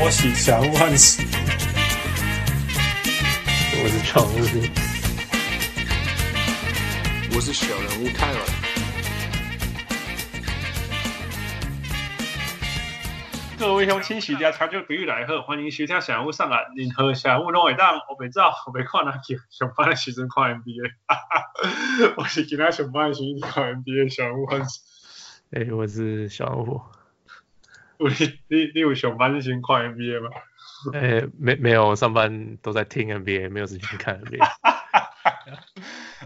波喜祥万喜，我是常务，我是小人物泰尔。各位乡亲，大家长久不遇来喝，欢迎收听小人物上来。任何小人物拢会当，我袂走，我袂看哪去上班的时阵看 NBA。我是今仔上班的时阵看 NBA 小人物。哎、欸，我是小人物。你你你有上班之前看 NBA 吗？哎、欸，没没有，上班都在听 NBA，没有时间看 NBA。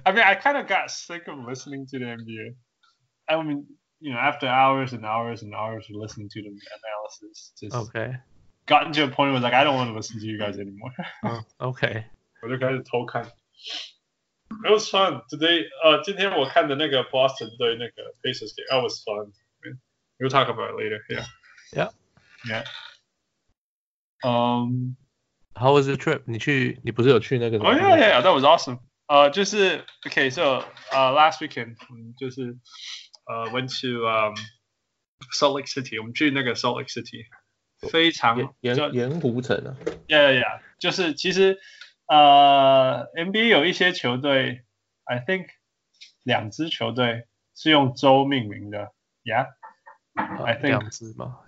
I mean, I kind of got sick of listening to the NBA. I mean, you know, after hours and hours and hours of listening to the analysis, just OK，gotten to a point where like I don't want to listen to you guys anymore. OK，我就开始偷看。It was fun today. 呃，今天我看的那个 Boston 对那个 Pacers game, that was fun. We'll talk about it later. Yeah. Yeah. Yeah. Um, how was the trip? 你去，你不是有去那个？Oh yeah, yeah, that was awesome. 呃，就是 OK, so 呃，last weekend 嗯，就是呃，went to um Salt Lake City，我们去那个 Salt Lake City，非常盐盐湖城啊。Yeah, yeah, yeah. 就是其实呃，NBA 有一些球队，I think 两支球队是用州命名的。Yeah. I think 两支嘛。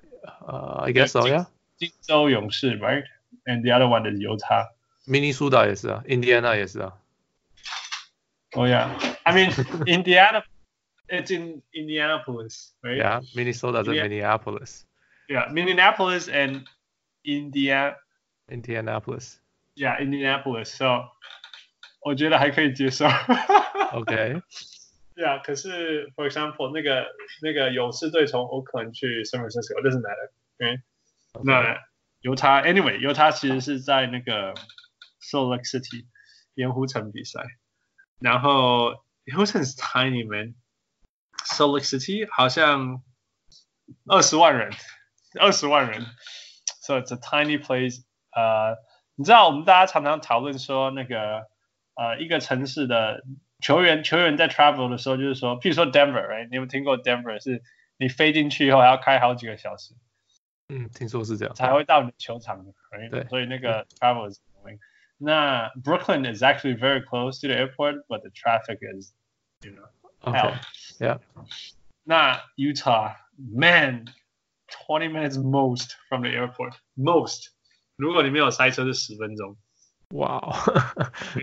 呃、uh,，I guess so, yeah。金州勇士，right？And the other one is 犹他。明尼苏达也是啊，Indiana 也是啊。Oh yeah, I mean Indiana, it's in Indianapolis, right? Yeah, Minnesota 在 Minneapolis. Yeah, Minneapolis and Indiana. Indianapolis. Yeah, Indianapolis. So 我觉得还可以接受。 OK。 Yeah，可是，for example，那个那个勇士队从奥克兰去 San Francisco，doesn't matter，OK？那犹他，anyway，犹他其实是在那个 Salt Lake City 盐湖城比赛，然后盐湖城是 tiny man，Salt Lake City 好像二十万人，二十万人，so it's a tiny place。呃，你知道我们大家常常讨论说那个呃一个城市的。 球员球员在 travel 的时候，就是说，譬如说 Denver，right？你有没有听过 Denver？是你飞进去以后还要开好几个小时。嗯，听说是这样。才会到你的球场，right？对。所以那个 travel is annoying。那 Brooklyn is actually very close to the airport，but the traffic is you know hell。Yeah。那 Utah，man，twenty minutes most from the airport most。如果你没有塞车是十分钟。哇哦，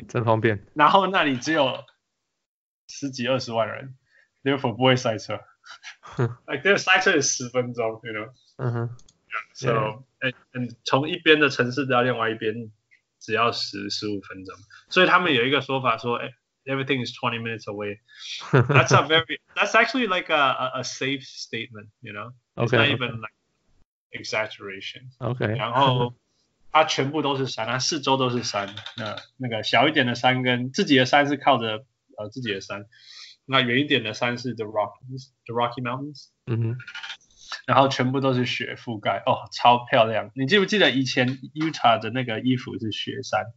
真方便。然后那里只有。 十几二十万人，therefore 不会塞车。 like 这个塞车是十分钟，you know。嗯哼。So，嗯嗯，从一边的城市到另外一边只要十十五分钟。所以他们有一个说法说，哎，everything is twenty minutes away。That's a very, that's actually like a a, a safe statement, you know. It's not even like exaggeration. OK。然后它全部都是山，它四周都是山。那那个小一点的山跟自己的山是靠着。 呃，自己的山，那远一点的山是 The Rockies，The Rocky Mountains，嗯哼，然后全部都是雪覆盖，哦，超漂亮。你记不记得以前 Utah 的那个衣服是雪山？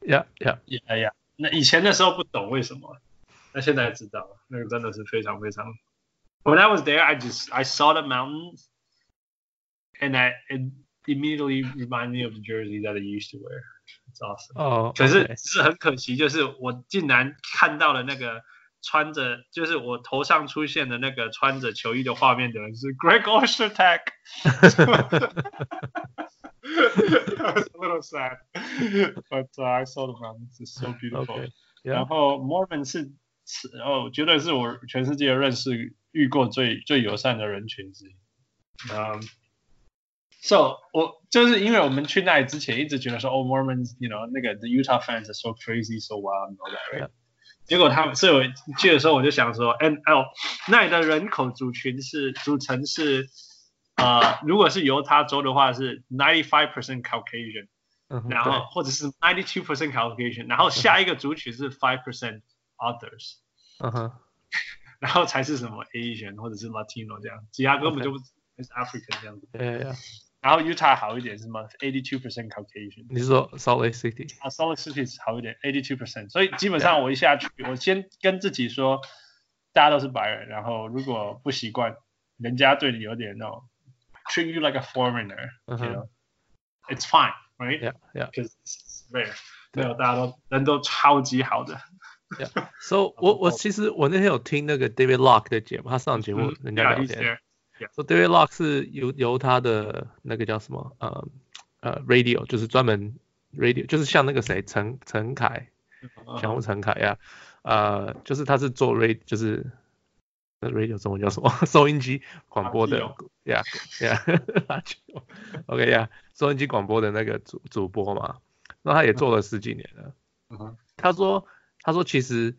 Yeah，Yeah，Yeah，yeah。那以前的时候不懂为什么，那现在知道了，那个真的是非常非常。When I was there, I just I saw the mountains, and I it immediately reminded me of the jersey that I used to wear. 哦，可是是很可惜，就是我竟然看到了那个穿着，就是我头上出现的那个穿着球衣的画面的人是 Greg Ostertag。It's a little sad, but I saw the. It's so beautiful. 然后 Mormon 是哦，绝对是我全世界认识遇过最最友善的人群之一。嗯。So 我就是因为我们去那里之前一直觉得说，哦、oh,，Mormons，you know，那个 the Utah fans are so crazy, so wild, and all that, right? Yeah. 结果他们，所以我去的时候我就想说，and 哦，那里的人口组群是组成是，呃，如果是犹他州的话是 ninety five percent Caucasian，、uh -huh, 然后或者是 ninety two percent Caucasian，然后下一个族群是 five percent others，嗯哼，然后才是什么 Asian 或者是 Latino 这样，其他根本就不是 African 这样子。 然后 Utah 好一点是吗？Eighty two percent Caucasian。你是说 Salt Lake City？啊，Salt Lake City 好一点，Eighty two percent。所以基本上我一下去.我先跟自己说，大家都是白人，然后如果不习惯，人家对你有点那种 treat you like a foreigner，you、uh -huh. know？it's fine, right? Yeah, yeah. Because it's rare. 没有，大家都人都超级好的。Yeah. So 我我其实我那天有听那个 David Locke 的节目，他上节目人家聊天。So David Locke 是由由他的那个叫什么呃呃 Radio，就是专门 Radio，就是像那个谁陈陈凯，像我陈凯呀，呃，就是他是做 Radio，就是那 Radio 中文叫什么？收音机广播的，Yeah Yeah，OK Yeah，收音机广播的那个主主播嘛，那他也做了十几年了。他说。他说：“其实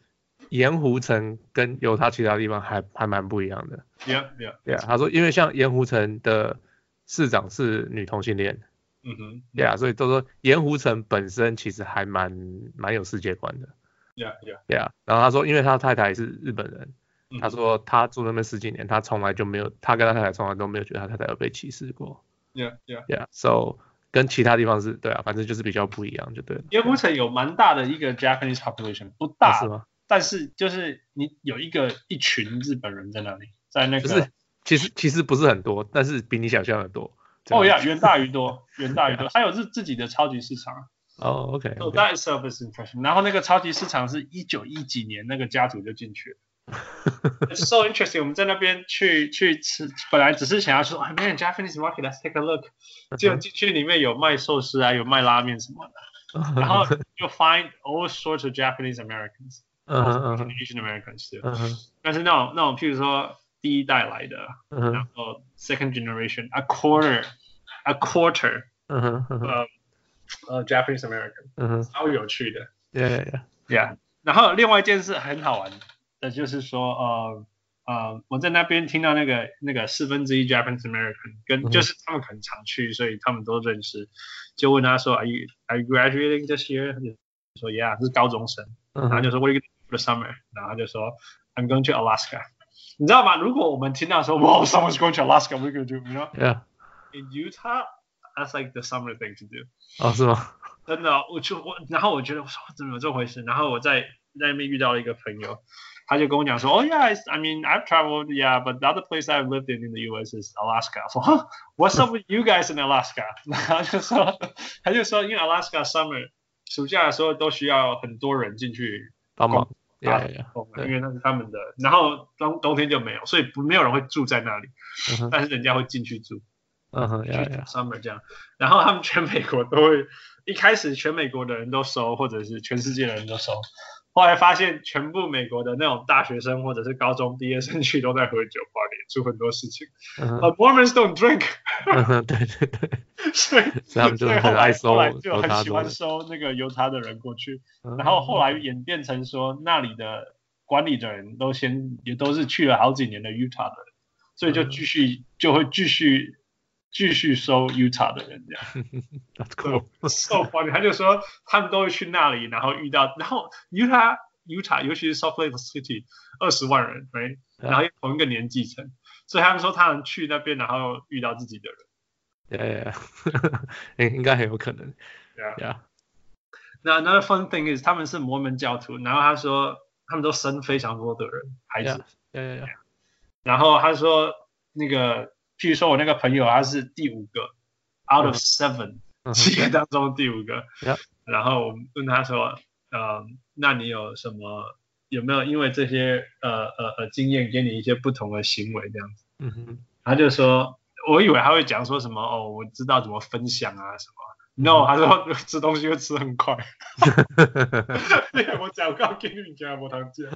盐湖城跟犹他其他地方还还蛮不一样的。” Yeah, yeah, yeah. 他说：“因为像盐湖城的市长是女同性恋。”嗯哼。Yeah，所以都说盐湖城本身其实还蛮蛮有世界观的。Yeah, yeah, yeah. 然后他说：“因为他太太是日本人，他说他住那边十几年，他从来就没有，他跟他太太从来都没有觉得他太太有被歧视过。” Yeah, yeah, yeah. So 跟其他地方是对啊，反正就是比较不一样，就对了。盐湖城有蛮大的一个 Japanese population，不大，是吗？但是就是你有一个一群日本人在那里，在那个，就是其实其实不是很多，但是比你想象的多。哦呀，远大于多，远大于多，还有自自己的超级市场。哦，OK。So that is service impression。然后那个超级市场是一九一几年那个家族就进去了。It's so interesting。我们在那边去去吃，本来只是想要说，哎，man Japanese market，let's take a look。结果进去里面有卖寿司啊，有卖拉面什么的，然后 就 find all sorts of Japanese Americans，嗯嗯嗯，Asian Americans 但是那种那种，譬如说第一代来的，然后 second generation，a quarter，a quarter，嗯哼，呃呃 Japanese American，嗯哼，超有趣的。Yeah yeah yeah。然后另外一件事很好玩。的，就是说，呃，呃，我在那边听到那个那个四分之一 Japanese American，跟就是他们很常去，所以他们都认识。就问他说，Are you Are you graduating this year？他就说，Yeah，是高中生。然后就说，What are you going to do for the summer？然后他就说，I'm going to Alaska。你知道吗？如果我们听到说，Wow, someone's going to Alaska，what are you going to do？You know？Yeah。In Utah, that's like the summer thing to do。哦，是吗？真的，我就我，然后我觉得，我说怎么有这回事？然后我在在那边遇到了一个朋友。他就跟我讲说，哦、oh,，Yeah，I mean I've traveled, yeah，but the other place I've lived in in the U.S. is Alaska。说，What's up with you guys in Alaska？然后就说，他就说，因为 Alaska summer 暑假的时候都需要很多人进去帮忙， 对呀，因为那是他们的。然后冬冬天就没有，所以不没有人会住在那里，嗯、但是人家会进去住，嗯哼，summer 这样。然后他们全美国都会，一开始全美国的人都收，或者是全世界的人都收。后来发现，全部美国的那种大学生或者是高中毕业生去都在喝酒，party，做很多事情。But Mormons don't drink。对对对。所以他们就很爱收，后来就很喜欢收那个犹他的人过去。然后后来演变成说，那里的管理的人都先也都是去了好几年的 Utah 的人，所以就继续就会继续。继续收 Utah 的人这样，That's cool. So funny，他就说他们都会去那里，然后遇到，然后 Utah Utah 尤其是 Salt Lake City 二十万人，right？然后同一个年纪层，所以他们说他们去那边，然后遇到自己的人，对，yeah, 应该很有可能，Yeah，Yeah. Another fun thing is 他们是摩门教徒，然后他说他们都生非常多的人孩子，Yeah，Yeah，Yeah，然后他说那个。譬如说，我那个朋友他是第五个，out of seven，七个当中第五个。然后我问他说，呃，那你有什么？有没有因为这些呃呃呃经验给你一些不同的行为这样子？嗯哼。他就说，我以为他会讲说什么哦，我知道怎么分享啊什么。No，他说 吃东西会吃很快。我讲告给你讲，我堂讲。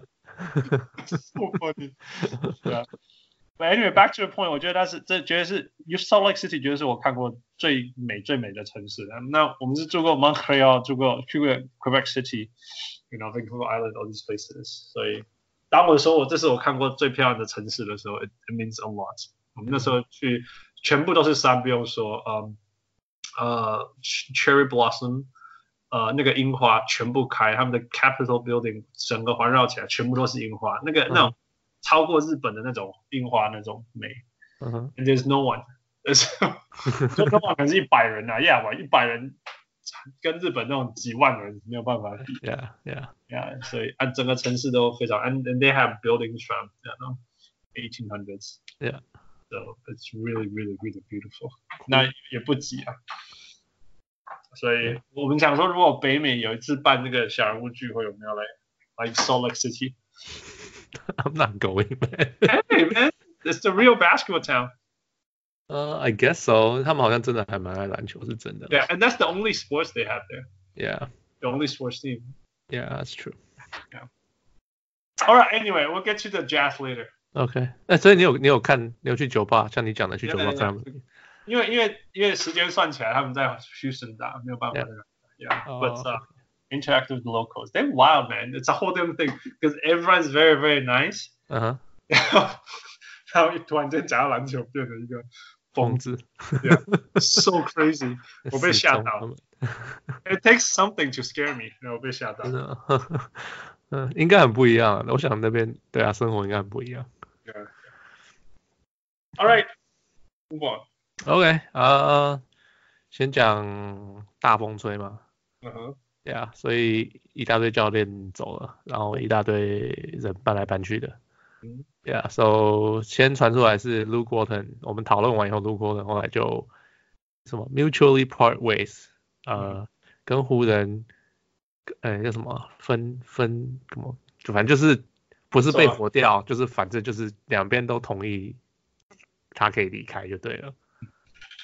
Funny。对啊。But anyway, back to the point，我觉得它是这绝对是 Salt Lake City，绝对是我看过最美最美的城市。那我们是住过 Montreal，住过去过 Quebec City，you know Vancouver Island，all these places。所以当我说我这是我看过最漂亮的城市的时候，it means a lot。我们那时候去全部都是山，不用说，嗯呃 Cherry Blossom，呃那个樱花全部开，他们的 Capitol Building 整个环绕起来全部都是樱花，那个那种。 超过日本的那种樱花那种美，嗯哼、uh huh.，There's no one，就 no one 可能是一百人啊，Yeah，一百人跟日本那种几万人没有办法比，Yeah，Yeah，Yeah，所以按整个城市都非常，and and they have buildings from you know eighteen hundreds，Yeah，so it's really really really beautiful，那也不挤啊所以我们想说，如果北美有一次办那个小人物聚会，有没有来？Like Salt Lake City？I'm not going, man. Hey, man, it's the real basketball town. 呃、uh,，I guess so. 他们好像真的还蛮爱篮球，是真的。Yeah, and that's the only sports they have there. Yeah, the only sports team. Yeah, that's true. Yeah. All right. Anyway, we'll get to the Jazz later. OK，那所以你有你有看，你有去酒吧，像你讲的去酒吧看吗？因为因为因为时间算起来，他们在休斯打，没有办法。Yeah, but uh, interact with the locals. They're wild, man. It's a whole different thing because everyone's very, very nice. 嗯哼。然后突然间讲到篮球，变成一个疯子。Yeah, so crazy. 我被吓到。It takes something to scare me. 然后我被吓到。嗯，应该很不一样。我想那边对啊，生活应该很不一样。Yeah. All right. Move on. OK，呃，先讲大风吹嘛。嗯哼。 对啊，所以一大堆教练走了，然后一大堆人搬来搬去的。嗯。对啊，So 先传出来是 Luke Walton，我们讨论完以后，Luke Walton 后来就什么 mutually part ways，呃，跟湖人，呃，叫什么分分什么，就反正就是不是被火掉，就是反正就是两边都同意他可以离开就对了。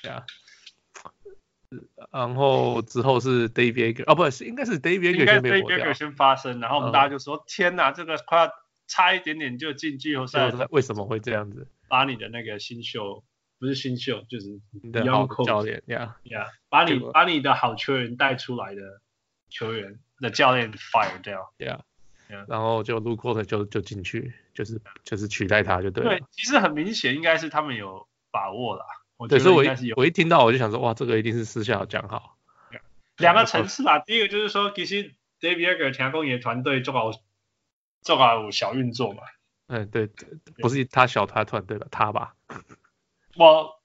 对啊，然后之后是 David Joerger 哦，不是，应该是 David Joerger 先被火掉，先发生，然后我们大家就说：嗯、天哪，这个快要差一点点就进季后赛了，为什么会这样子？把你的那个新秀，不是新秀，就是你的好教练呀呀，把你把你的好球员带出来的球员的教练 fire 掉，yeah, yeah. 然后就 Luke Walton 就就进去，就是就是取代他就对了。对，其实很明显应该是他们有把握了。对，所以我一我一听到我就想说，哇，这个一定是私下有讲好。两个层次吧，第一个就是说，其实 David Joerger 强攻野团队做好做好小运作嘛。嗯，对对，不是他小团团队吧？他吧。我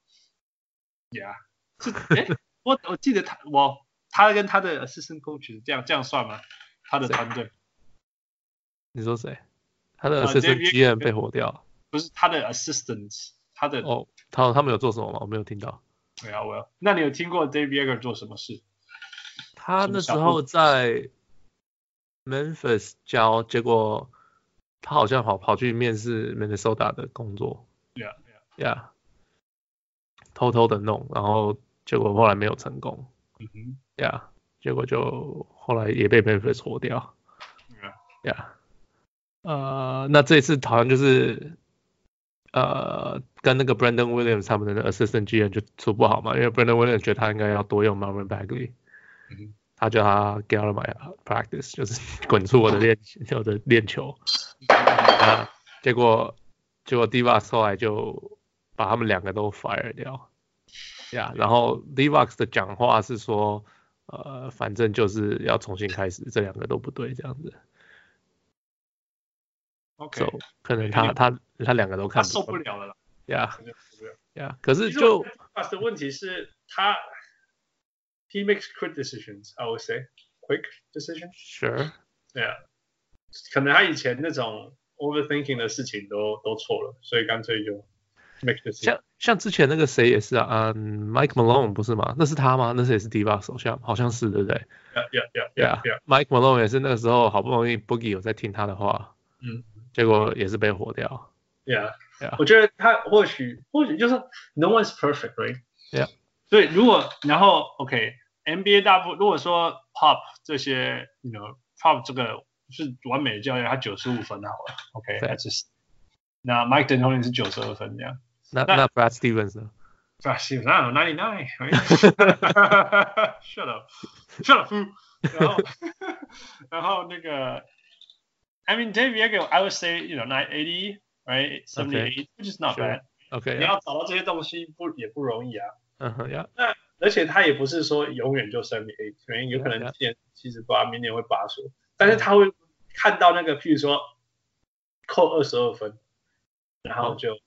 ，Yeah，是哎，我我记得他我他跟他的 assistant coach 这样这样算吗？他的团队。你说谁？他的 assistant GM 被火掉？不是他的 assistants，他的哦。他他们有做什么吗？我没有听到。对啊，我有。那你有听过 Dave Joerger 做什么事？他那时候在 Memphis 教，结果他好像跑跑去面试 Minnesota 的工作。Yeah, yeah, yeah. 偷偷的弄，然后结果后来没有成功。嗯哼。Yeah，结果就后来也被 Memphis 搓掉。Yeah, yeah. 呃，那这次好像就是。呃，跟那个 Brandon Williams 他们的 assistant GM 就处不好嘛，因为 Brandon Williams 觉得他应该要多用 Marvin Bagley，嗯、他叫他 get out of my practice，就是滚出我的练我的练球，啊，结果结果 Divac 后来就把他们两个都 fire 掉，呀、yeah，然后 Divac 的讲话是说，呃，反正就是要重新开始，这两个都不对，这样子。OK，、so, 可能他他他两个都看不受不了了啦。Yeah，Yeah，可是就他的问题是他，he makes quick decisions，I would say quick decisions. Sure. Yeah，，可能他以前那种 overthinking 的事情都都错了，所以干脆就 make decisions。像像之前那个谁也是啊，嗯、um,，Mike Malone 不是吗？那是他吗？那是也是 Divac 手下，好像是对不对？Yeah，Yeah，Yeah，Yeah。Mike Malone 也是那个时候好不容易 Boogie 有在听他的话，嗯。结果也是被火掉。Yeah，Yeah，我觉得他或许或许就是 No one's perfect，right？Yeah，所以如果然后 OK，NBA 大部如果说 Pop 这些，you know，Pop 这个是完美的教练，他九十五分好了，OK，that's just。那 Mike D'Antoni 是九十二分这样。那那 Brad Stevens 呢？Brad Stevens 啊，ninety nine。Shut up，Shut up，然后然后那个。I mean, Dave Joerger, I would say, you know, nine eighty, right, seventy eight, which is not bad. OK，你要找到这些东西不也不容易啊。嗯哼呀。那而且他也不是说永远就 seventy eight，可能有可能今年七十八，明年会八十，但是他会看到那个，譬如说扣二十二分，然后就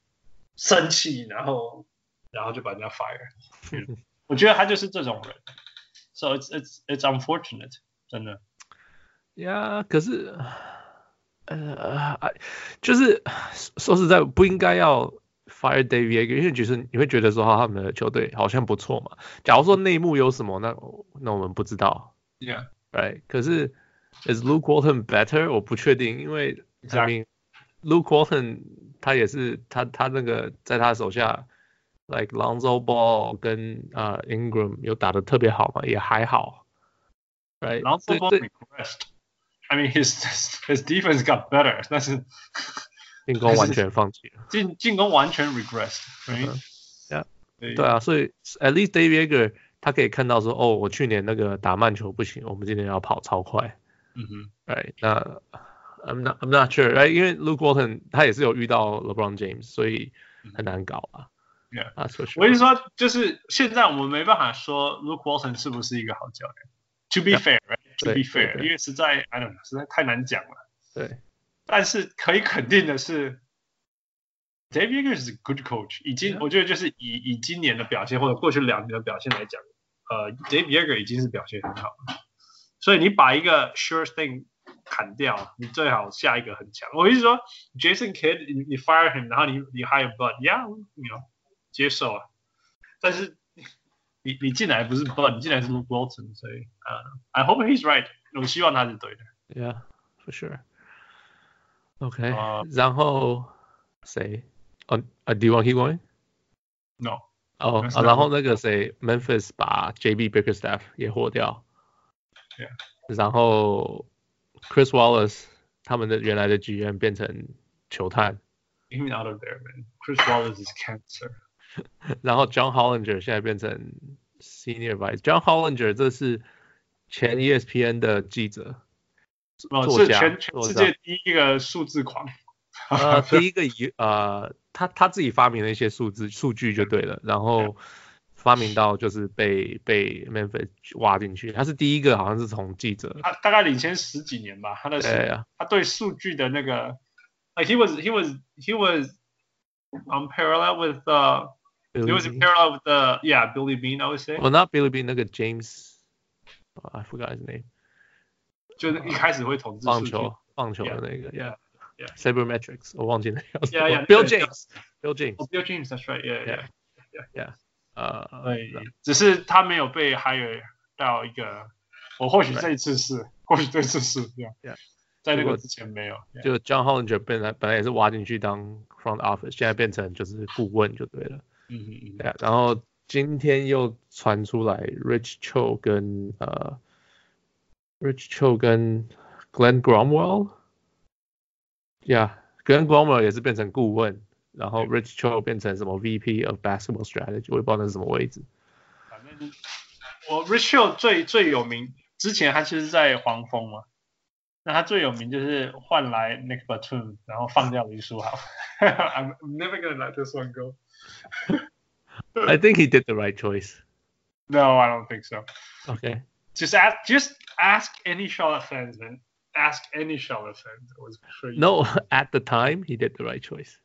生气，然后然后就把人家 fire。我觉得他就是这种人，so it's it's it's unfortunate，真的。呀，可是。 呃，就是说实在不应该要 fire David 因为其实你会觉得说他们的球队好像不错嘛。假如说内幕有什么，那那我们不知道。Yeah，right。可是 is Luke Walton better？我不确定，因为 I mean Luke Walton 他也是他他那个在他手下，like Lonzo Ball 跟啊、uh, Ingram 有打的特别好嘛，也还好。Right。Lonzo Ball regressed。I mean his his defense got better，但是。进攻完全放弃了，进进攻完全 regress，对呀，对啊，所以 at least David Yeager 他可以看到说，哦，我去年那个打慢球不行，我们今年要跑超快，嗯哼，right，那 I'm not I'm not sure，right，因为 Luke Walton 他也是有遇到 LeBron James，所以很难搞啊，yeah，啊，我跟你说，就是现在我们没办法说 Luke Walton 是不是一个好教练，to be Fair，right，to be fair，因为实在 I don't know，实在太难讲了，对。但是可以肯定的是，Dave Yeager 是 good coach。已经，我觉得就是以以今年的表现或者过去两年的表现来讲，呃，Dave Yeager 已经是表现很好了。所以你把一个 sure thing 砍掉，你最好下一个很强。我意思说，Jason Kidd，你你 fire him，然后你你 hire Bud，yeah，you know，接受啊。但是你你进来不是 Bud，你进来是 Luke Walton，所以呃、uh,，I hope he's right。我希望他是对的。Yeah，for sure。OK，、uh, 然后谁？哦、uh,，Do you want keep going？No。哦，然后那个谁，Memphis 把 JB Bickerstaff 也火掉。Yeah. 然后 Chris Wallace 他们的原来的 GM 变成球探。Get me out of there, man. Chris Wallace is cancer. 然后 John Hollinger 现在变成 Senior Vice。John Hollinger 这是前 ESPN 的记者。哦，是全全世界第一个数字狂。呃，第一个一呃，他他自己发明了一些数字数据就对了，然后发明到就是被被 Memphis 挖进去。他是第一个，好像是从记者。他大概领先十几年吧，他的对啊，他对数据的那个，like he was he was he was on parallel with uh he was in parallel with the yeah Billy Beane I would say. Well, not Billy Beane，那个 James，I forgot his name。就是一开始会统治棒球，棒球的那个，Yeah，Yeah，Sabermetrics，我忘记那个，Yeah，Yeah，Bill James，Bill James，Bill James，That's right，Yeah，Yeah，Yeah，呃，对，只是他没有被 hire 到一个，我或许这一次是，或许这次是这样，Yeah，在那个之前没有，就 John Hollinger 本来本来也是挖进去当 front office，现在变成就是顾问就对了， 嗯嗯嗯，然后今天又传出来 Rich Cho 跟呃。Rich Cho 跟 Glenn Gromwell，Yeah，Glenn Gromwell 也是变成顾问，然后 Rich Cho 变成什么 VP of Basketball Strategy，我也不知道那是什么位置。反正我 Rich Cho 最最有名，之前他其实在黄蜂嘛，那他最有名就是换来 Nick Batum，然后放掉林书豪。I'm never gonna let this one go. I think he did the right choice. No, I don't think so. Okay. Just ask, just ask any Charlotte fans, man. Ask any Charlotte fans. It was crazy. No, at the time, he did the right choice.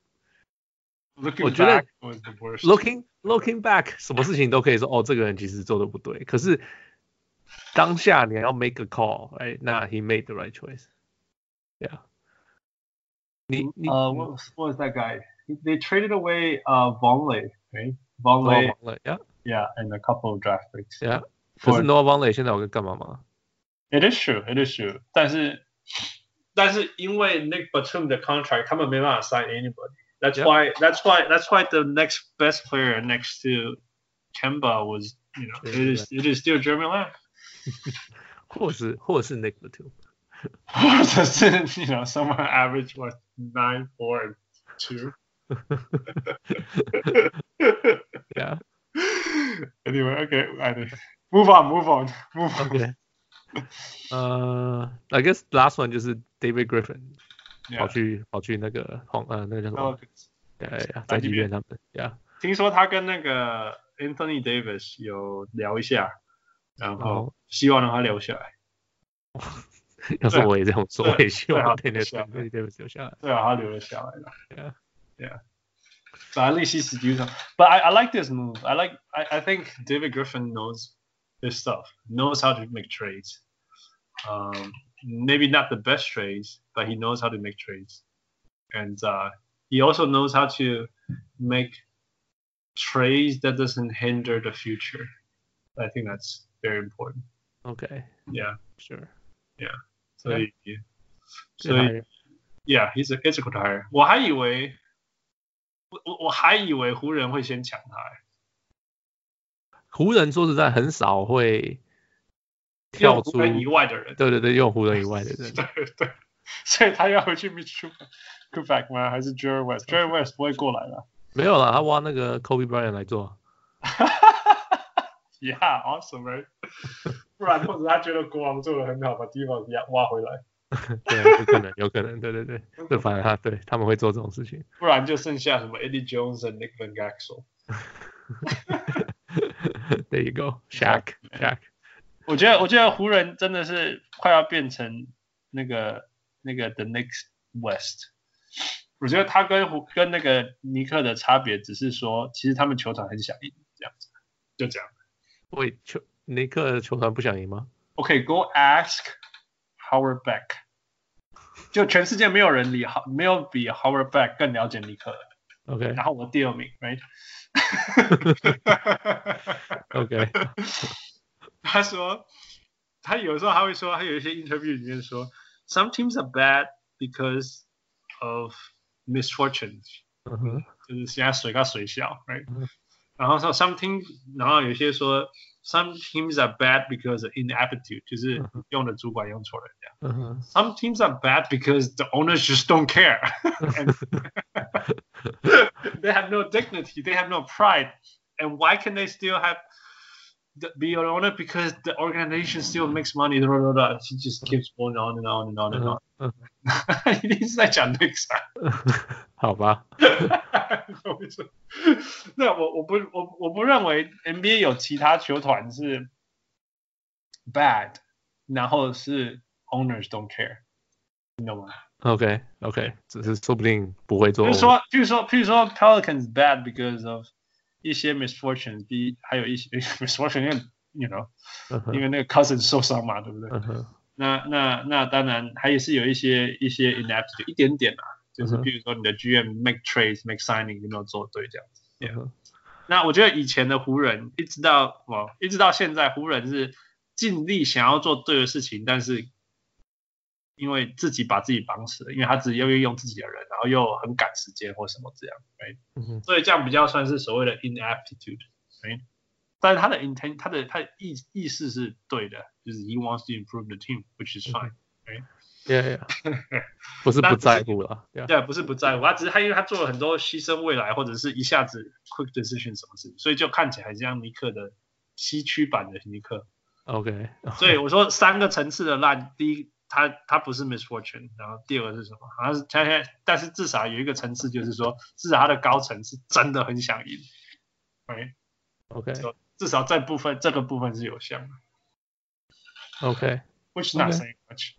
Looking back, it was the worst. Looking, looking back，什么事情都可以说，哦，这个人其实做的不对。可是当下你要 make a call，right？那 he made the right choice. Yeah. 你你呃、uh,，what was what was that guy? They traded away uh Vonleh, right? Vonleh, oh, Vonleh, yeah, yeah, and a couple of draft picks. Yeah. 可是 Noah Vonleh 现在有个干嘛吗？It is true, it is true. 但是但是因为 Nick Batum 的 contract，他们没办法 sign anybody. That's why that's why that's why the next best player next to Kemba was, you know, it is it is still Jeremy Lamb. 或是或是 Nick Batum. 或者是 you know someone average what nine four and two. Yeah. Anyway, okay, I think. Move on, move on, move on. Okay. 呃、uh,，I guess last one 就是 David Griffin 跑去.跑去那个红呃那个叫什么？对呀，在医院他们呀。听说他跟那个 Anthony Davis 有聊一下，然后希望让他留下来。要是我也这样说，我也希望 Anthony Davis 留下来。对啊，他留了下来了。Yeah, yeah. So at least he's do something. But I I like this move. I like I I think David Griffin knows. This stuff knows how to make trades. Um, maybe not the best trades, but he knows how to make trades, and uh, he also knows how to make trades that doesn't hinder the future. I think that's very important. Okay. Yeah. Sure. Yeah. 所以，所以，Yeah, he's a he's a good hire. 我还以为， 我我我还以为湖人会先抢他。湖人说实在很少会跳出湖人以外的人。对对对，用湖人以外的 人。对对。所以他要回去 Mitchell Kubak 吗？还是 Jerry West？Jerry West 不会过来了。没有啦，他挖那个 Kobe Bryant 来做。Yeah, awesome, right? 不然或者他觉得国王做的很好，把 Divac 挖挖回来。对，有可能，有可能，对对对，这反而他对他们会做这种事情。不然就剩下什么 Eddie Jones 和 Nick Van Exel。There you go, Shaq, Shaq。我觉得，我觉得湖人真的是快要变成那个那个 The Next West。我觉得他跟湖跟那个尼克的差别，只是说，其实他们球团很想赢，这样子，就这样。喂，球尼克的球团不想赢吗？OK，Go、ask Howard Beck。就全世界没有人比没有比 Howard Beck 更了解尼克的。OK，然后我第二名，Right？ OK。他说，他有时候他会说，他有一些 interview 里面说，Some teams are bad because of misfortunes，、uh huh. 就是现在水跟水小，right？、Uh huh. 然后说 some teams，然后有些说 some teams are bad because of inaptitude，就是用的主管用错了这样。Uh huh. Some teams are bad because the owners just don't care. they have no dignity, they have no pride. And why can they still have be an owner? Because the organization still makes money. Blah, blah, blah. He just keeps going on and on and on and on. Uh huh. 一定是在讲那个啥。 好吧。那我我不我我不认为 NBA 有其他球团是 bad，然后是 owners don't care，你懂吗？OK OK，只是说不定不会做。比如说，譬如说，譬如说 Pelicans bad because of 一些 misfortune，第一还有一些 misfortune，因为 you know，、uh huh. 因为那个 Cousins 受伤嘛，对不对？Uh huh. 那那那当然还也是有一些一些 inaptitude，一点点啊。就是比如说你的 GM make trades make signing 有没有做对这样子，yeah. uh. 那我觉得以前的湖人一直到哇一直到现在湖人是尽力想要做对的事情，但是因为自己把自己绑死了，因为他自己又要用自己的人，然后又很赶时间或什么这样，right? uh. 所以这样比较算是所谓的 inaptitude，right? 但是他的 intent 他的他的意意思是对的，就是 he wants to improve the team，which is fine，right? Yeah, yeah. 不是不在乎了，对，yeah. yeah, 不是不在乎，他只是他因为他做了很多牺牲未来或者是一下子 quick decision 什么事，所以就看起来像尼克的西区版的尼克。OK，所以我说三个层次的烂，第一他他不是 misfortune，然后第二个是什么？好像是他现在，但是至少有一个层次就是说，至少他的高层是真的很想赢。OK，OK，至少这部分这个部分是有效的。OK。Which is not saying much.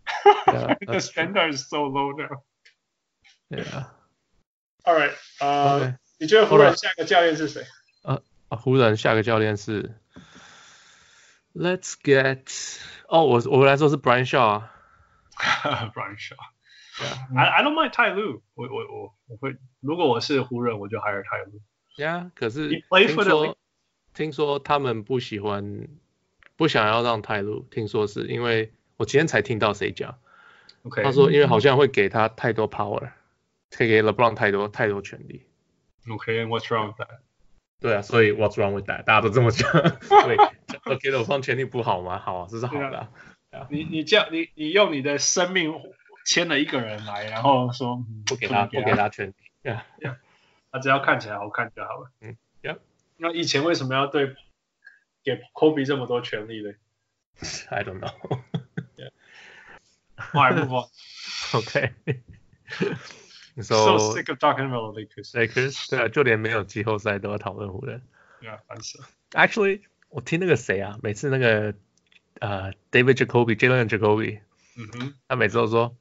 Yeah, the standard is so low now. Yeah. All right. 呃，你觉得湖人下个教练是谁？啊啊，湖人下个教练是，Let's get，哦，我我来说是 Brian Shaw。 Brian Shaw。Yeah. I I don't mind Ty Lue。我我我我会，如果我是湖人，我就 hire Ty Lue。Yeah，可是听说听说他们不喜欢，不想要让 Ty Lue，听说是因为。 我今天才听到谁讲，OK，他说因为好像会给他太多 power，可以给 LeBron 太多太多权利。OK，What's、okay, wrong with that？对啊，所以 What's wrong with that？大家都这么讲。对，给 LeBron 权力不好吗？好啊，这是好的、啊。啊、你你叫你你用你的生命签了一个人来，然后说不给他不给他权力，对啊，他只要看起来好看就好了。嗯，Yeah。那以前为什么要对给 Kobe 这么多权利呢？I don't know。Why move on? Okay. So sick of talking about the Lakers. Lakers，对啊，就连没有季后赛都要讨论湖人。对啊，烦死了。Actually，我听那个谁啊，每次那个呃 David Jacoby、Jalen Jacoby，嗯哼，他每次都说，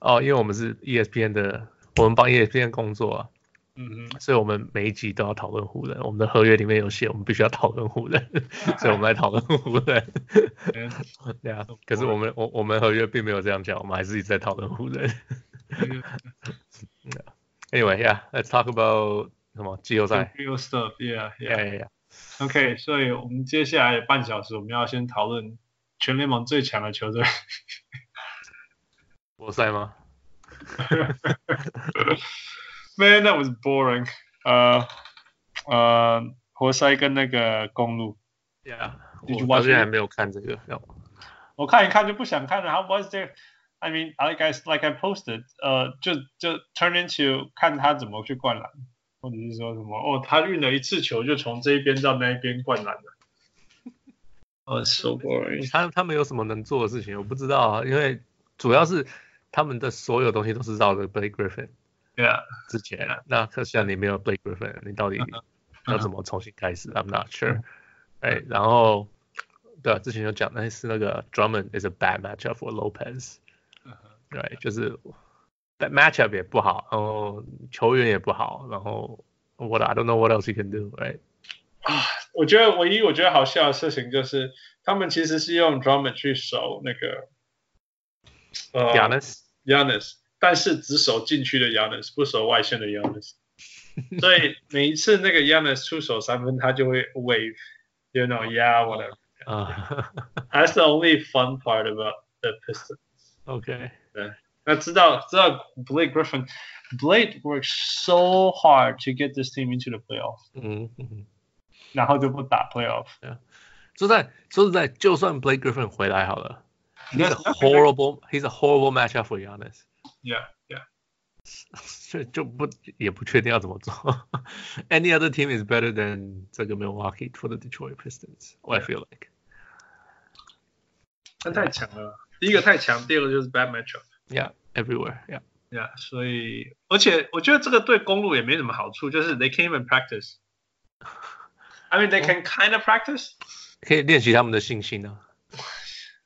哦，因为我们是 ESPN 的，我们帮 ESPN 工作啊。嗯哼，所以我们每一集都要讨论湖人，我们的合约里面有写，我们必须要讨论湖人，所以我们来讨论湖人。对啊，可是我们我我们合约并没有这样讲，我们还是一直在讨论湖人。anyway, yeah, let's talk about 什么季后赛？Real stuff，yeah，yeah，yeah。Yeah. OK，所以我们接下来半小时我们要先讨论全联盟最强的球队。活塞吗？Man, that was boring。呃呃，活塞跟那个公鹿。Yeah，我现在还没有看这个。我看一看就不想看了。How was there? I mean, like I like I posted，呃，就就 turn into 看他怎么去灌篮，或者是说什么哦，他运了一次球就从这一边到那一边灌篮了。哦，so boring。他他们有什么能做的事情？我不知道啊，因为主要是他们的所有东西都是绕着 Blake Griffin。Yeah，之前那可惜你没有 Blake Griffin，你到底要怎么重新开始？I'm not sure。哎，然后对啊，之前有讲那是那个 Drummond is a bad matchup for Lopez。对，right, 就是 matchup 也不好，然后球员也不好，然后 what I don't know what else you can do，right？啊，我觉得唯一我觉得好笑的事情就是，他们其实是用 Drummond 去守那个呃 Giannis，Giannis， 但是只守禁区的 Giannis，不守外线的 Giannis，所以每一次那个 Giannis 出手三分，他就会 wave，you know，yeah，whatever。啊，That's the only fun part about the Pistons。OK。对，那知道知道 Blake Griffin，Blake works so hard to get this team into the playoff，嗯嗯，然后就不打 playoff。说实在说实在，就算 Blake Griffin 回来好了，He's a horrible，He's a horrible matchup for Giannis。 Yeah, yeah。所以就不也不确定要怎么做。Any other team is better than 这个 Milwaukee for the Detroit Pistons. I feel like。那太强了。第一个太强，第二个就是 bad matchup。Yeah, everywhere. Yeah, yeah. 所以，而且我觉得这个对公鹿也没什么好处，就是 they can't even practice. I mean, they can kind of practice. 可以练习他们的信心呢、啊。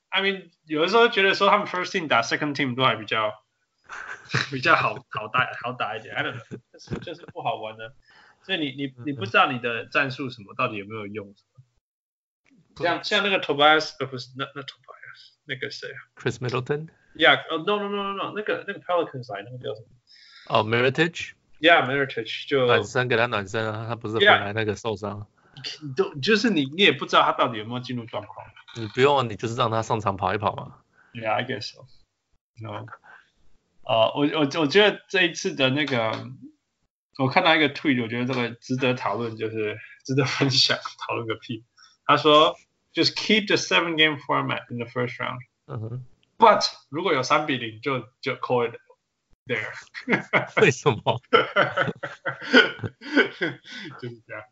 I mean，有的时候觉得说他们 first team 打 second team 都还比较 比较好好打好打一点。I don't know，就是就是不好玩的。所以你你你不知道你的战术什么到底有没有用？像像那个 Tobias，呃不是那那 Tobias。那个谁啊？Chris Middleton？Yeah，哦、oh,，no no no no no，那个那个 Pelicans 来那个叫什么？哦、oh,，Meritage，Yeah，Meritage 就暖身给他暖身啊，他不是回来那个受伤。都、yeah. 就是你你也不知道他到底有没有进入状况。你不用，你就是让他上场跑一跑嘛。Yeah，I guess so。呃，我我我觉得这一次的那个，我看到一个 tweet，我觉得这个值得讨论，就是值得分享，讨论个屁。他说。Just keep the seven game format in the first round. But 如果有三比零，就就 call it there. 为什么？就是这样。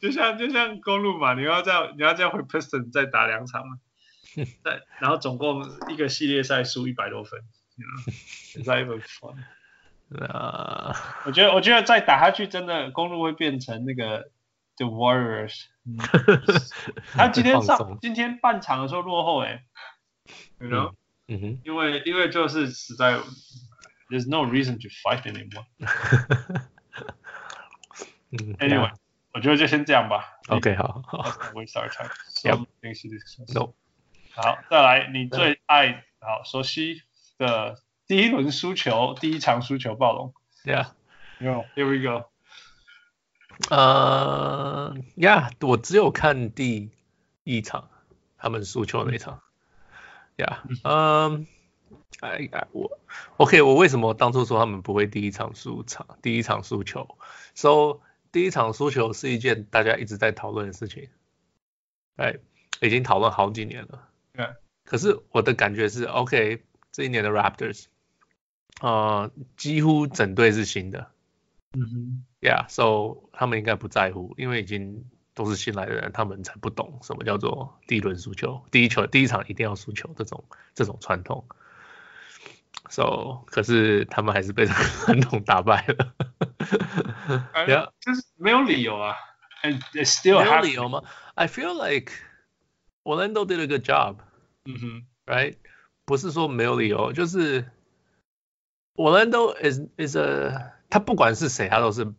就像就像公路嘛，你要这样你要这样回 Piston 再打两场嘛。再然后总共一个系列赛输一百多分。Is that even fun? 我觉得我觉得再打下去，真的公路会变成那个。The Warriors，他今天上今天半场的时候落后哎，you know，嗯哼，因为因为就是实在，there's no reason to fight anymore。Anyway，我觉得就先这样吧。OK，好，好。Waste our time。No。好，再来你最爱好熟悉的第一轮输球，第一场输球暴龙。Yeah，Here we go。呃呀，uh, yeah, 我只有看第一场他们输球那场。呀，嗯，哎哎，我 OK，我为什么当初说他们不会第一场输场，第一场输球？So 第一场输球是一件大家一直在讨论的事情，哎，已经讨论好几年了。Yeah. 可是我的感觉是 OK，这一年的 Raptors，呃，几乎整队是新的。嗯哼，Yeah，so 他们应该不在乎，因为已经都是新来的人，他们才不懂什么叫做第一轮输球，第一球第一场一定要输球这种这种传统。So 可是他们还是被这个传统打败了。Yeah，就是没有理由啊，And still 没有理由吗？I feel like Orlando did a good job。嗯哼，Right，不是说没有理由，就是 Orlando is is a 他不管是谁，他都是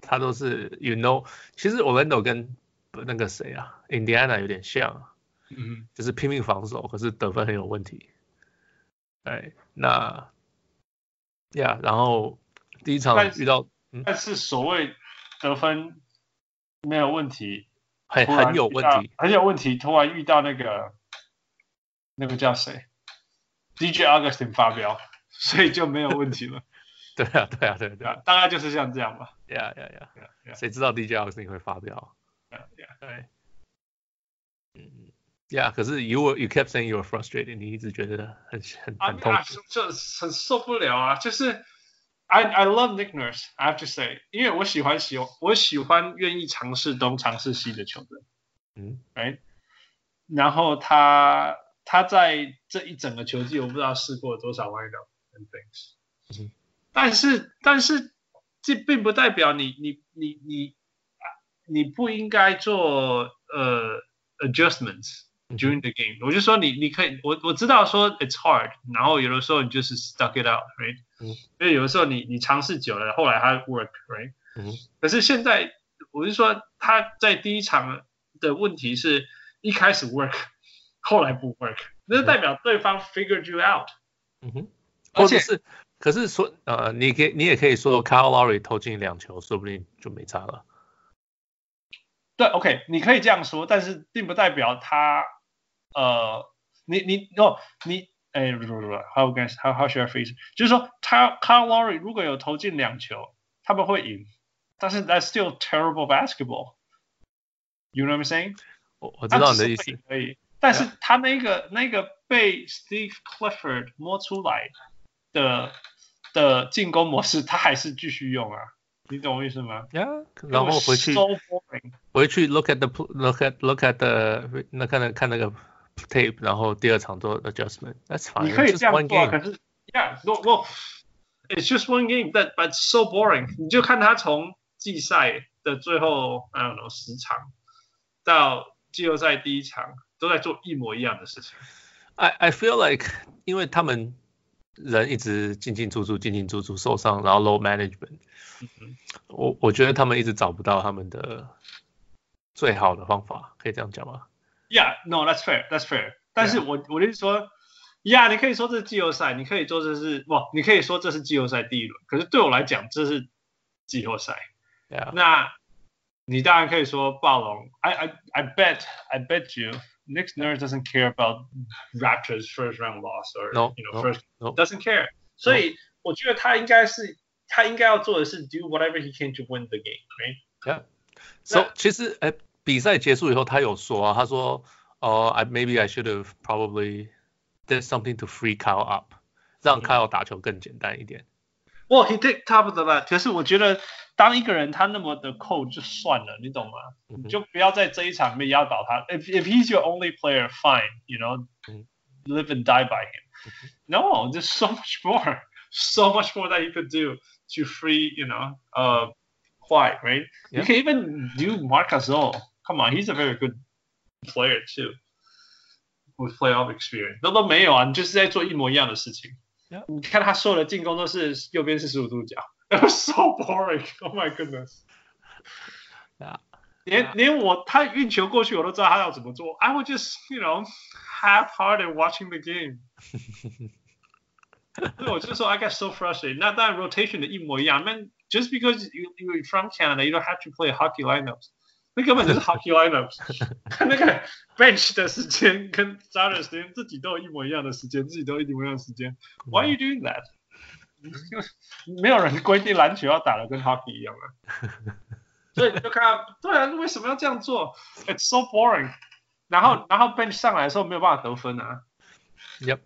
他都是，you know，其实 Orlando 跟那个谁啊，Indiana 有点像，嗯，就是拼命防守，可是得分很有问题。哎，那，呀，然后第一场遇到但是所谓得分没有问题，很很有问题，很有问题。突然遇到那个那个叫谁？DJ Augustin 发飙，所以就没有问题了。对啊，对啊，对啊，对啊，大概就是像这样吧。Yeah, yeah, yeah. 谁知道 DJ Augustin 会发飙？Yeah, yeah. 对。嗯。Yeah，可是 you you kept saying you were frustrated，你一直觉得很很很痛苦，就很受不了啊！就是 I I love Nick Nurse，I have to say，因为我喜欢喜我喜欢愿意尝试东尝试西的球队，嗯，哎，然后他他在这一整个球季，我不知道试过多少 lineup and things，但是但是这并不代表你你你你你不应该做呃 adjustments。During the game，我就说你你可以，我我知道说 it's hard，然后有的时候你就是 stuck it out，right？嗯，因为有的时候你你尝试久了，后来它 work，right？嗯，可是现在我是说他在第一场的问题是一开始 work，后来不 work，那就代表对方 figured you out。嗯哼，而且是，可是说呃，你可以你也可以说 Kyle Lowry 投进两球，说不定就没差了。对，OK，你可以这样说，但是并不代表他。呃，你你哦，你哎，不不不，How can how how should I phrase？就是说，他 Kyle Lowry 如果有投进两球，他们会赢，但是 that's still terrible basketball。You know what I'm saying？我我知道你的意思。可以， 但是他那个.那个被 Steve Clifford 摸出来的的进攻模式，他还是继续用啊。你懂我意思吗？Yeah，然后回去.回去 look at the look at look at the 那看那看那个。tape，然后第二场做 adjustment。That's fine。你可以这样做，可是，Yeah，no no，it's just one game，but but so boring。你就看他从季赛的最后，I don't know 十场到季后赛第一场，都在做一模一样的事情。I I feel like，因为他们人一直进进出出，进进出出，受伤，然后 low management。我我觉得他们一直找不到他们的最好的方法，可以这样讲吗？Yeah, no, that's fair, that's fair. 但是我 Yeah. 我就是说，Yeah，你可以说这是季后赛，你可以说这是不，你可以说这是季后赛第一轮。可是对我来讲，这是季后赛。Yeah. 那你当然可以说暴龙。I I I bet I bet you Nick Nurse doesn't care about Raptors first round loss or no, you know no, first no. doesn't care。所以我觉得他应该是他应该要做的是 do whatever he can to win the game, right? Yeah. So 那其实哎。比赛结束以后，他有说啊，他说，哦，I maybe I should have probably did something to free Kyle up，让 Kyle 打球更简单一点。 Well, he did top of the line。可是我觉得，当一个人他那么的扣就算了，你懂吗？你就不要在这一场里面压倒他。If if he's your only player, fine, you know, live and die by him. No, there's so much more, so much more that you could do to free, you know, uh, White, right? You can even do Marc Gasol. Come on, he's a very good player too, with playoff experience。那都没有啊，你就是在做一模一样的事情。 Yeah. 你看他所有的进攻都是右边是十五度角，It was so boring. Oh my goodness. Yeah. 连连我他运球过去我都知道他要怎么做。I would just, you know, half-hearted watching the game. 所以我就说 I got so frustrated。那当然 rotation 的一模一样。那 just because you you're from Canada, you don't have to play hockey lineups. 那根本就是 hockey lineups，那个 bench 的时间跟 starter 的时间自己都有一模一样的时间，自己都有一模一样的时间。Why are you doing that？没有人规定篮球要打的跟 hockey 一样啊。所以你就看，对啊，为什么要这样做？It's so boring。然后然后 bench 上来的时候没有办法得分啊。Yep。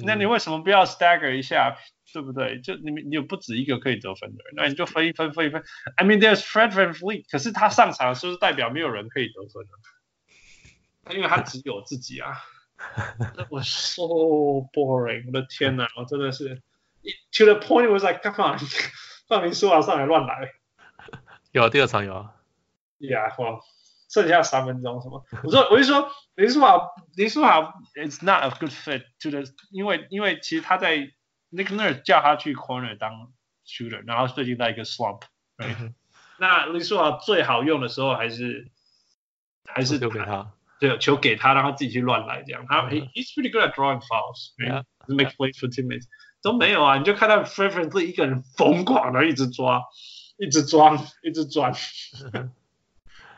那你为什么不要 stagger 一下？对不对？就你你有不止一个可以得分的人，那你就分一分分一分。I mean there's Fred Van Fleet，可是他上场是不是代表没有人可以得分呢？因为他只有自己啊。我 so boring，我的天哪，我真的是，to the point was like come on，范明书豪上来乱来。有啊，第二场有啊。Yeah，哇，剩下三分钟什么？我说，我就说林书豪，林书豪，it's not a good fit to the，因为因为其实他在。Nick Nurse 叫他去 corner 当 shooter，然后最近在一个 slump。那林书豪最好用的时候还是还是丢给他，对，球给他，让他自己去乱来这样。他 he's pretty good at drawing fouls，make plays for teammates。都没有啊，你就看到 Fred 一个人疯狂的一直抓，一直抓，一直装。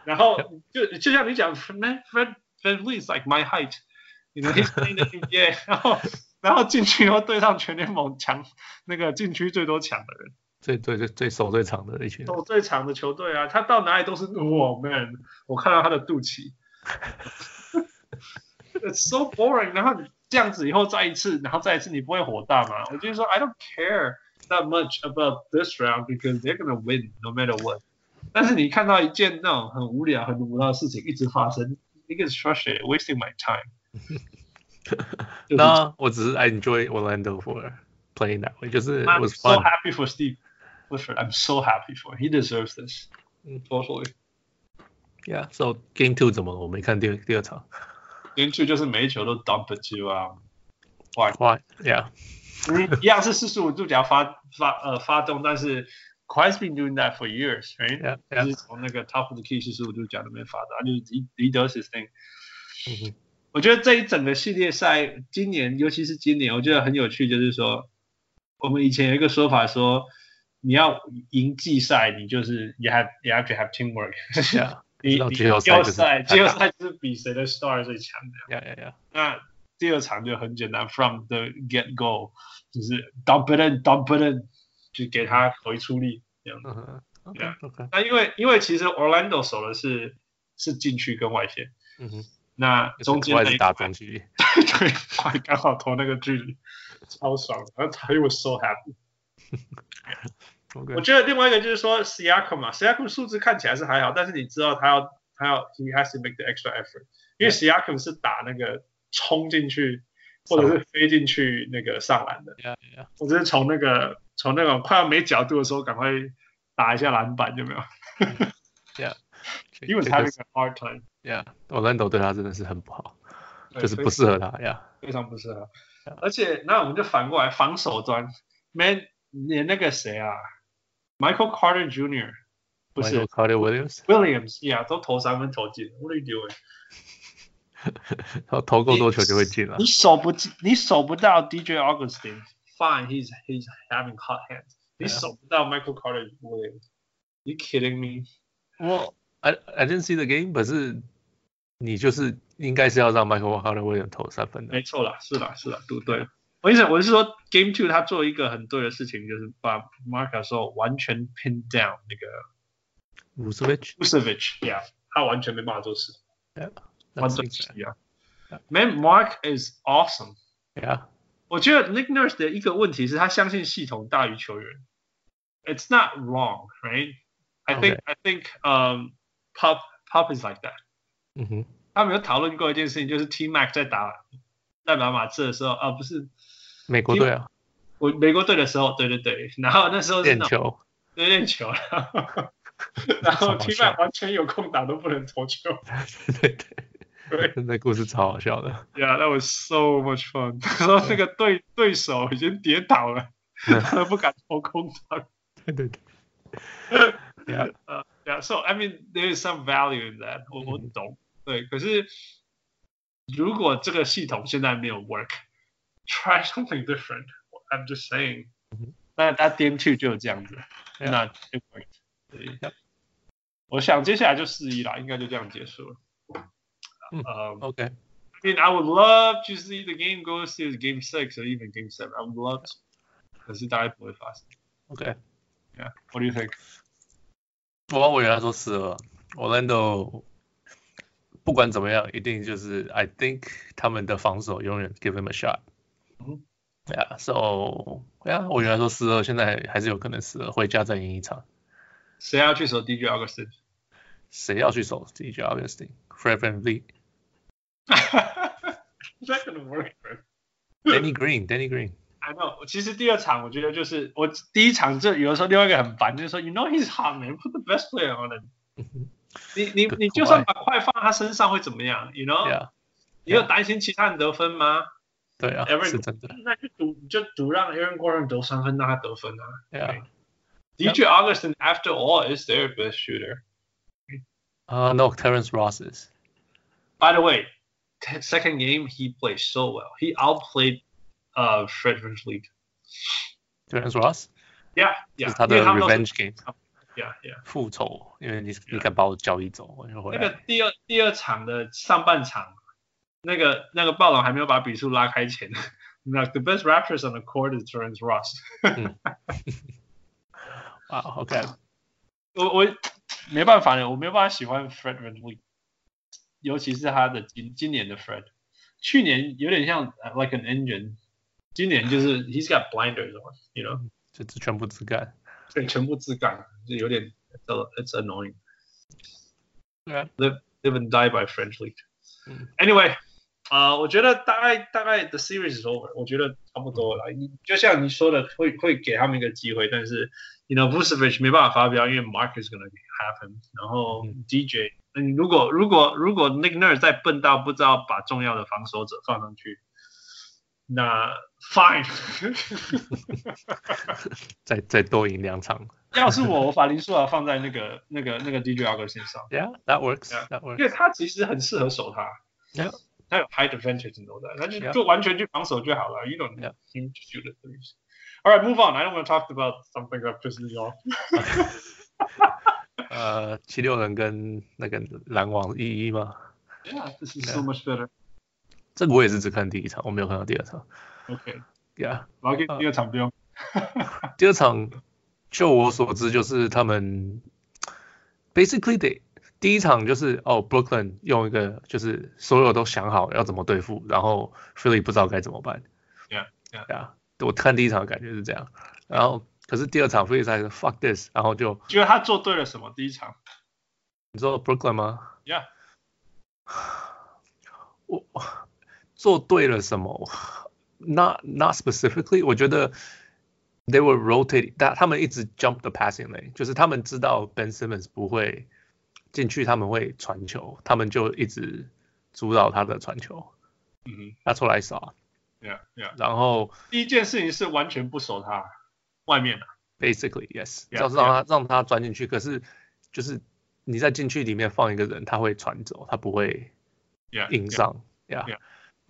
然后就就像你讲，Man Fred VanVleet is like my height，you know he's playing the NBA，然后然后进去以后对上全联盟强那个禁区最多抢的人，最最最最手最长的一群，手最长的球队啊，他到哪里都是哇 Man，我看到他的肚脐，It's so boring。然后你这样子以后再一次，然后再一次，你不会火大吗？我就说 I don't care that much about this round because they're gonna win no matter what。但是你看到一件那种很无聊、很无聊的事情一直发生，你 get frustrated, wasting my time。那我只是 I enjoy Orlando for playing that way，就是 I'm so happy for Steve Clifford. I'm so happy for him. He deserves this. Totally. Yeah. So Game Two 怎么了？我没看第第二场。Game Two 就是每一球都 dump it 啊。Why? Why? Yeah. 一样是四十五度角发发呃发动，但是。Kawhi's been doing that for years, right? Yeah, yeah. 就是从那个 top of the key 四十五度角那边发的，就是 he he does his thing。嗯哼， 我觉得这一整个系列赛，今年尤其是今年，我觉得很有趣，就是说，我们以前有一个说法说，你要赢季赛，你就是 you have you have to have teamwork。你你季后赛季后赛就是比谁的 star 最强的。Yeah, yeah, yeah. 那第二场就很简单，from the get go，就是 dump it in, dump it in。就给他回出力这样子，对啊。那因为因为其实 Orlando 守的是是禁区跟外线，嗯哼。那中间那一打中距离，对 对，刚好投那个距离，超爽。然后他 was so happy。我觉得另外一个就是说 Siakam 嘛，Siakam 数字看起来是还好，但是你知道他要他要 he has to make the extra effort，因为 Siakam 是打那个冲进去或者是飞进去那个上篮的，我就是从那个。从那种快要没角度的时候，赶快打一下篮板，有没有？Yeah，he was having a hard time. Yeah，Orlando 对他真的是很不好，就是不适合他呀，非常不适合。而且那我们就反过来防守端，Man，连那个谁啊，Michael Carter Jr. 不是 Carter Williams，Williams，Yeah，都投三分投进，What are you doing？他投够多球就会进了。你守不进，你守不到 DJ Augustine，Fine，he's he's having hot hands. 你守不到 Michael Carter Williams. You kidding me? Well, I I didn't see the game. 可是你就是应该是要让 Michael Carter Williams 投三分的。没错啦，是啦，是啦，对对。我意思我是说，Game Two 他做一个很对的事情，就是把 Marc Gasol 完全 pin down 那个 Vucevic。Vucevic，yeah，他完全没办法做事。Yeah，完全一样。Man, Marc is awesome. Yeah. 我觉得 Nick Nurse 的一个问题是他相信系统大于球员。It's not wrong, right? I think I think um Pop Pop is like that. 嗯哼，他们有讨论过一件事情，就是 T Mac 在打代表马刺的时候，啊不是美国队啊，我美国队的时候，对对对，然后那时候练球，对练球，然后 T Mac 完全有空档都不能投球，对对。对，那故事超好笑的。Yeah, that was so much fun。然后那个对对手已经跌倒了，他都不敢投空档。对对对。Yeah, yeah. So I mean, there is some value in that。我我懂。对，可是如果这个系统现在没有 work，try something different。I'm just saying。那他 Game Two 就有这样子，那就 work。对。我想接下来就四一啦，应该就这样结束了。Um, okay. I mean, I would love to see the game go to game six or even game seven. I would love to. 可是大概不会发生。Okay. Yeah. What do you think? 我我原来说四二，Orlando 不管怎么样，一定就是 I think 他们的防守永远 give him a shot。嗯。Yeah. So yeah，我原来说四二，现在还是有可能四二，回家再赢一场。谁要去守 DJ Augustin？谁要去守 DJ Augustin？Fred VanVleet。That gonna work. Danny Green, Danny Green. I know. 其实第二场我觉得就是我第一场这有的时候另外一个很烦，就是说 You know he's hot man, put the best player on him. 你你你就算把快放他身上会怎么样？You know? Yeah. 你有担心其他人得分吗？对啊，是真的。那就赌就赌让 Aaron Gordon 得三分，让他得分啊。Yeah. DJ Augustin, after all, is their best shooter. Uh, no, Terrence Ross is. By the way, second game he played so well. He outplayed uh Fred VanVleet. Terrence Ross? Yeah, yeah. 他的 revenge game. Yeah yeah 复仇，因为你你敢把我交易走，我就回来。那个第二第二场的上半场，那个那个暴龙还没有把比数拉开前，那 the best Raptors on the court is Terrence Ross。啊，OK，我我没办法呢，我没有办法喜欢 Fred VanVleet，尤其是他的今今年的 Fred，去年有点像 like an engine，今年就是 he's got blinders on，you know，就全部自干，对，全部自干，就有点 it's annoying。Yeah. Live live and die by Fred VanVleet。Anyway。啊、uh,，我觉得大概大概 the series is over，我觉得差不多了。你就像你说的，会会给他们一个机会，但是，you know Vucevic 没办法发飙，因为 Mark is gonna happen。然后 DJ，嗯，如果如果如果 Nick Nurse 再笨到不知道把重要的防守者放上去，那 fine，再再多赢两场。要是我，我把林书豪放在那个那个那个 DJ Augustin 身上。Yeah，that works，that works。因为他其实很适合守他。Yeah。他有 high advantage and all that，那就就完全去防守就好了。You don't need him to shoot the threes. All right, move on. I don't want to talk about something that pisses me off. 呃，七六人跟那个篮网一一吗？Yeah, this is so much better. 这个我也是只看第一场，我没有看到第二场。OK. Yeah. 我第二场不用。第二场，就我所知，就是他们 basically they 第一场就是哦，Brooklyn 用一个就是所有都想好要怎么对付，然后 Philly 不知道该怎么办。Yeah, yeah, yeah. 我看第一场的感觉是这样，然后可是第二场 Philly 才是 fuck this，然后就觉得他做对了什么？第一场，你说 Brooklyn 吗？Yeah，我做对了什么？Not not specifically，我觉得 they were rotating，但他们一直 jump the passing lane，就是他们知道 Ben Simmons 不会。进去他们会传球，他们就一直阻扰他的传球。嗯哼，他出来扫。Yeah, yeah. 然后第一件事情是完全不守他外面的。Basically, yes. 要是让他让他钻进去，可是就是你在禁区里面放一个人，他会传走，他不会硬上。Yeah.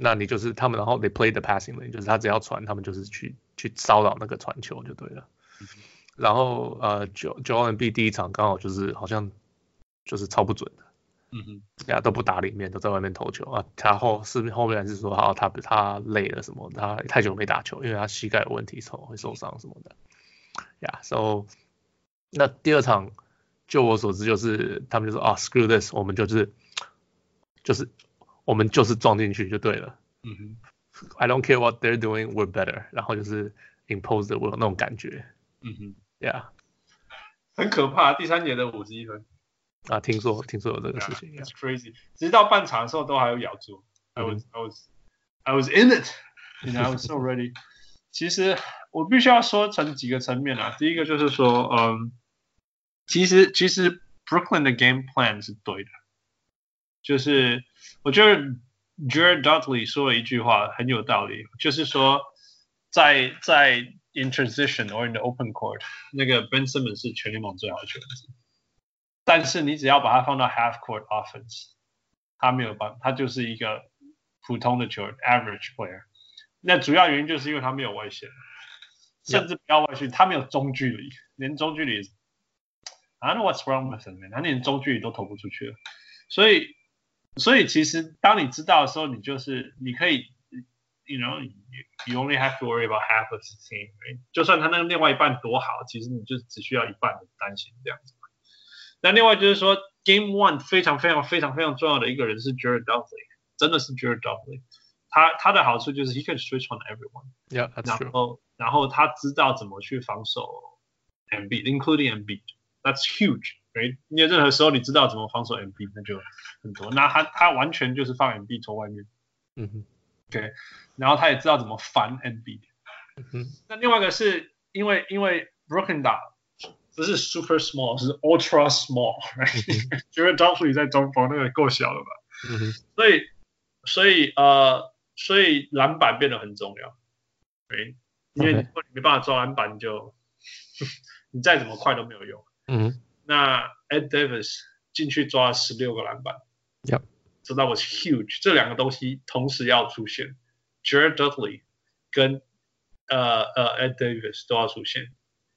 那你就是他们，然后 they play the passing lane，就是他只要传，他们就是去去骚扰那个传球就对了。然后呃，john B 第一场刚好就是好像。就是超不准的，嗯哼，大家都不打里面，都在外面投球啊。他后是后面还是说，好，他他累了什么？他太久没打球，因为他膝盖有问题，受会受伤什么的。呀、yeah，so 那第二场，就我所知，就是他们就说啊，screw this，我们就是就是我们就是撞进去就对了。嗯哼，I don't care what they're doing, we're better。然后就是 impose the will 那种感觉。嗯哼，，Yeah，，很可怕，第三节的五十一分。啊，听说听说有这个事情，yeah，It's crazy。直到半场的时候都还有咬住，I was I was I was in it，you know I was so ready。其实我必须要说成几个层面啊，第一个就是说，嗯，其实其实 Brooklyn 的 game plan 是对的，就是我觉得 Jared Dudley 说了一句话很有道理，就是说在在 in transition or in the open court，那个 Ben Simmons 是全联盟最好的球员。但是你只要把它放到 half court offense，他没有办法，他就是一个普通的球员，average player。那主要原因就是因为他没有外线，甚至不要外线，他没有中距离，连中距离，I don't know what's wrong with him，他连中距离都投不出去了。所以，所以其实当你知道的时候，你就是你可以，you know，you only have to worry about half of the team。就算他那个另外一半多好，其实你就只需要一半的担心这样子。那另外就是说，Game One 非常非常非常非常重要的一个人是 Jared Dudley，真的是 Jared Dudley。他他的好处就是 he can switch on everyone。Yeah, that's true. 然后然后他知道怎么去防守 Embiid，including Embiid。That's huge, 因为任何时候你知道怎么防守 Embiid，那就很多。那他他完全就是放 Embiid 从外面。嗯哼。，OK，。然后他也知道怎么防 Embiid。嗯哼。那另外一个是因为因为 Brooklyn 打。不是 super small，是 ultra small，因为 Dudley 在中锋那个够小了吧？嗯哼。所以，所以呃，所以篮板变得很重要，对，因为你没办法抓篮板，你就 你再怎么快都没有用。嗯。那 Ed Davis 进去抓了十六个篮板，Yep，这那 was huge，这两个东西同时要出现，Jared Dudley 跟呃呃 Ed Davis 都要出现。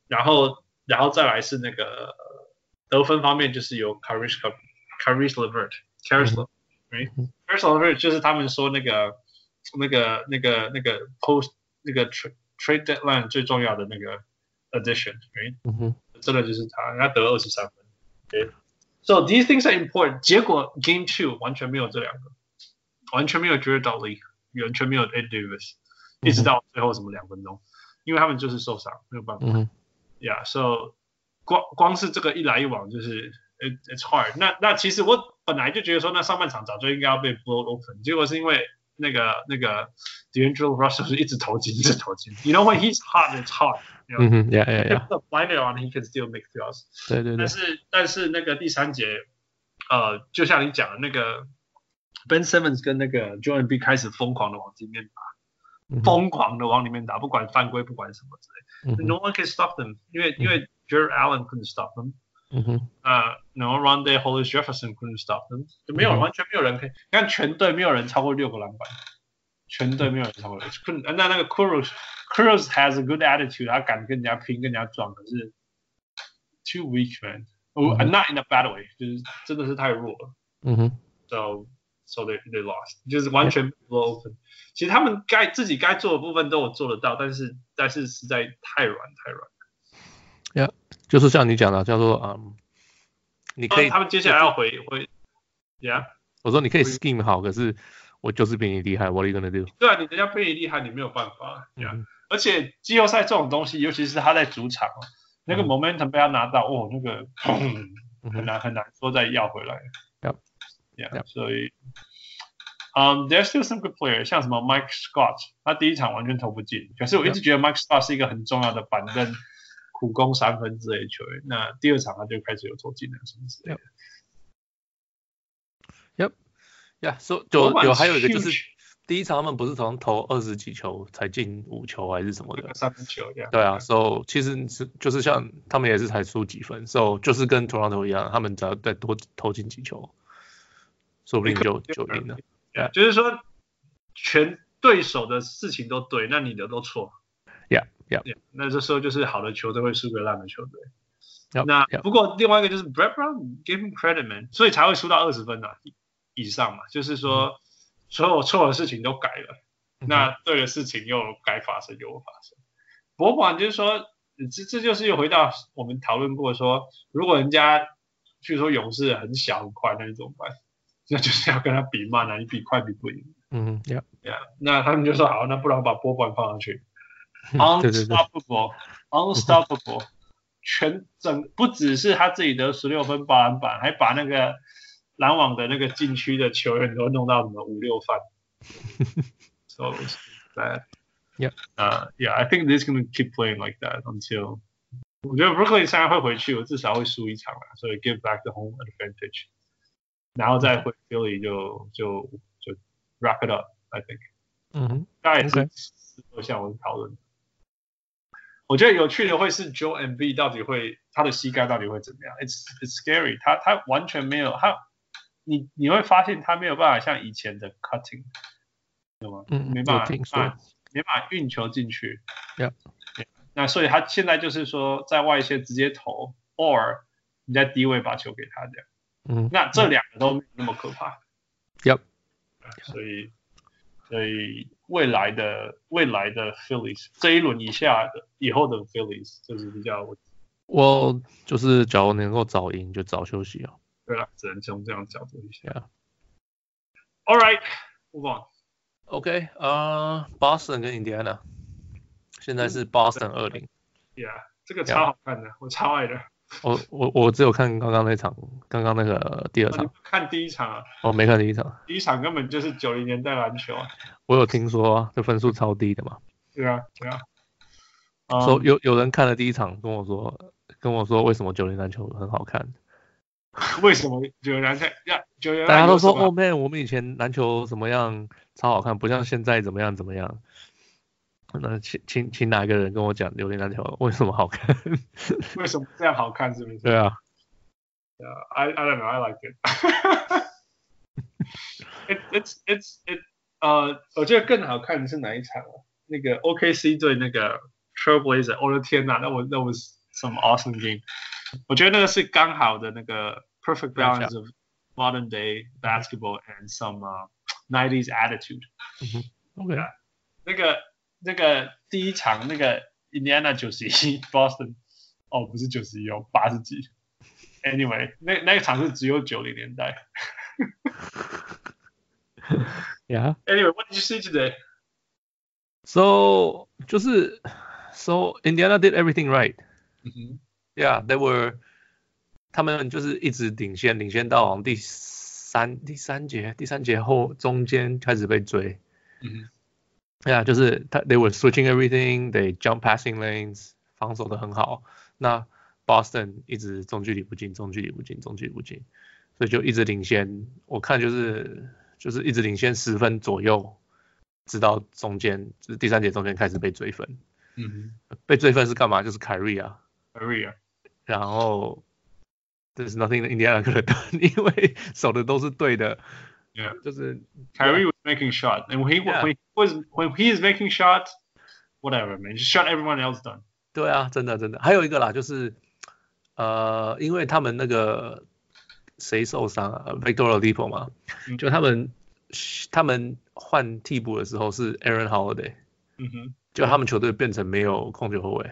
然后然后再来是那个得分方面，就是有 Caris Caris LeVert，Caris LeVert，Caris LeVert 就是他们说那个那个那个那个 post 那个 trade trade deadline 最重要的那个 addition，right？嗯哼，真的就是他，他得了二十三分。Okay? So these things are important。结果 Game Two 完全没有这两个，完全没有 Jared Dudley，完全没有 Ed Davis，一直到最后什么两分钟，因为他们就是受伤，没有办法。嗯 Yeah，so 光光是这个一来一往就是 it, it's hard 那。那那其实我本来就觉得说，那上半场早就应该要被 blow open，结果是因为那个那个 D'Angelo Russell 是一直投进，一直投进。You know when he's hot, it's hot。 嗯哼，Yeah Yeah Yeah。Blinder on he can still make throws。对对对。但是但是那个第三节，呃，就像你讲的那个 Ben Simmons 跟那个 Joel Embiid 开始疯狂的往里面打，疯狂的往里面打，不管犯规，不管什么之类。No one can stop them，因为因为 Jarrett Allen couldn't stop them，嗯哼，呃，No Rondae Hollis Jefferson couldn't stop them，就没有完全没有人可以，你看全队没有人超过六个篮板，全队没有人超过。六个，那那个 Cruz，Cruz has a good attitude，他敢跟人家拼，跟人家撞，可是 too weak man，not in a bad way，就是真的是太弱了，嗯哼，so so they they lost，就是完全 blow open。其实他们该自己该做的部分都有做得到，但是但是实在太软太软。呀、yeah，就是像你讲的，叫做嗯，你可以，他们接下来要回回，呀、yeah，我说你可以 scheme 好，可是我就是比你厉害，what are you gonna do？对啊，你人家比你厉害，你没有办法。呀、嗯，而且季后赛这种东西，尤其是他在主场，那个 momentum 被他拿到，哦，那个很难很难说再要回来。呀，呀，所以。嗯、um,，there's still some good players，像什么 Mike Scott，他第一场完全投不进，可是我一直觉得 Mike Scott 是一个很重要的板凳苦攻三分之类的球员。那第二场他就开始有投进了，什么之类的。Yep，Yeah，So 就有还有一个就是第一场他们不是从投二十几球才进五球还是什么的三分球，yeah, 对啊。So 其实是就是像他们也是才输几分，So 就是跟 Toronto 一样，他们只要再多投进几球，说不定就就赢了。Yeah, 就是说，全对手的事情都对，那你的都错。Yeah, yeah. yeah 那这时候就是好的球队会输给烂的球队。Yep, 那 yep. 不过另外一个就是 Brett Brown give him credit man，所以才会输到二十分啊以上嘛。就是说，嗯、所有错的事情都改了，嗯、那对的事情又该发生又发生。不管就是说，这这就是又回到我们讨论过说，如果人家据说勇士很小很快，那你怎么办？那就是要跟他比慢啊，你比快比不赢。嗯，Yeah，Yeah，那他们就说好，那不然我把波板放上去。Unstoppable，Unstoppable，全整不只是他自己得十六分八篮板，还把那个篮网的那个禁区的球员都弄到什么五六犯。so bad. Yeah. Uh, yeah, I think they're gonna keep playing like that until 我觉得 Brooklyn 现在会回去，我至少会输一场了，所以 give back the home advantage。然后再回 Philly 就就就 wrap it up，I think。嗯哼，大概也是像我们讨论。我觉得有趣的会是 Joel Embiid 到底会他的膝盖到底会怎么样？It's it's scary。他他完全没有他，你你会发现他没有办法像以前的 cutting，懂吗？嗯，没办法，运球进去。Yeah. yeah. 那所以他现在就是说在外线直接投，or 你在低位把球给他这样。嗯，那这两个都没那么可怕。Yep，所以，所以未来的未来的 Phillies 这一轮以下的以后的 Phillies 就是比较，我就是假如能够早赢就早休息啊。对了，只能从这样角度一下。All right，move on。OK，呃、uh,，Boston 跟 Indiana，现在是 Boston 二零。Yeah，这个超好看的，yeah. 我超爱的。我我我只有看刚刚那场，刚刚那个第二场。看第一场啊？我没看第一场。第一场根本就是九零年代篮球啊。我有听说啊，这分数超低的嘛。对啊，对啊。说有有人看了第一场，跟我说跟我说为什么九零篮球很好看？为什么九零篮球呀？九零？大家都说哦，man，我们以前篮球怎么样超好看，不像现在怎么样怎么样。那请请请哪个人跟我讲九零篮球为什么好看？为什么这样好看？是不是？对啊。Yeah, I I don't know. I like it. it it's it's it. 呃，我觉得更好看的是哪一场啊？那个 OKC 对那个 Trailblazer。我的天哪，那我那我 some awesome game。我觉得那个是刚好的那个 perfect balance of modern day basketball and some、uh, 90s attitude。嗯哼，OK。那个那个第一场那个 Indiana 九十一，Boston 哦不是九十一哦八十几。Anyway，那那个场是只有九零年代。 yeah. Anyway, what did you see today? So 就是 So Indiana did everything right. Mm-hmm. Yeah, They were 他们就是一直领先，领先到第三第三节，第三节后中间开始被追。嗯、mm-hmm. Yeah，就是他 they were switching everything, they jump passing lanes，防守的很好。那 Boston 一直中距离不进，中距离不进，中距离不进，所以就一直领先。我看就是就是一直领先十分左右，直到中间就是第三节中间开始被追分。嗯哼，被追分是干嘛？就是凯瑞啊，凯瑞啊。然后 There's nothing Indiana could have done，因为守的都是对的。Yeah，就是凯瑞 was making shot，and when he when he was when he is making shot，whatever man，just shot everyone else done。对啊，真的真的。还有一个啦，就是。呃，因为他们那个谁受伤啊，Victor Oladipo 嘛，就他们他们换替补的时候是 Aaron Holiday，嗯哼，就他们球队变成没有控球后卫。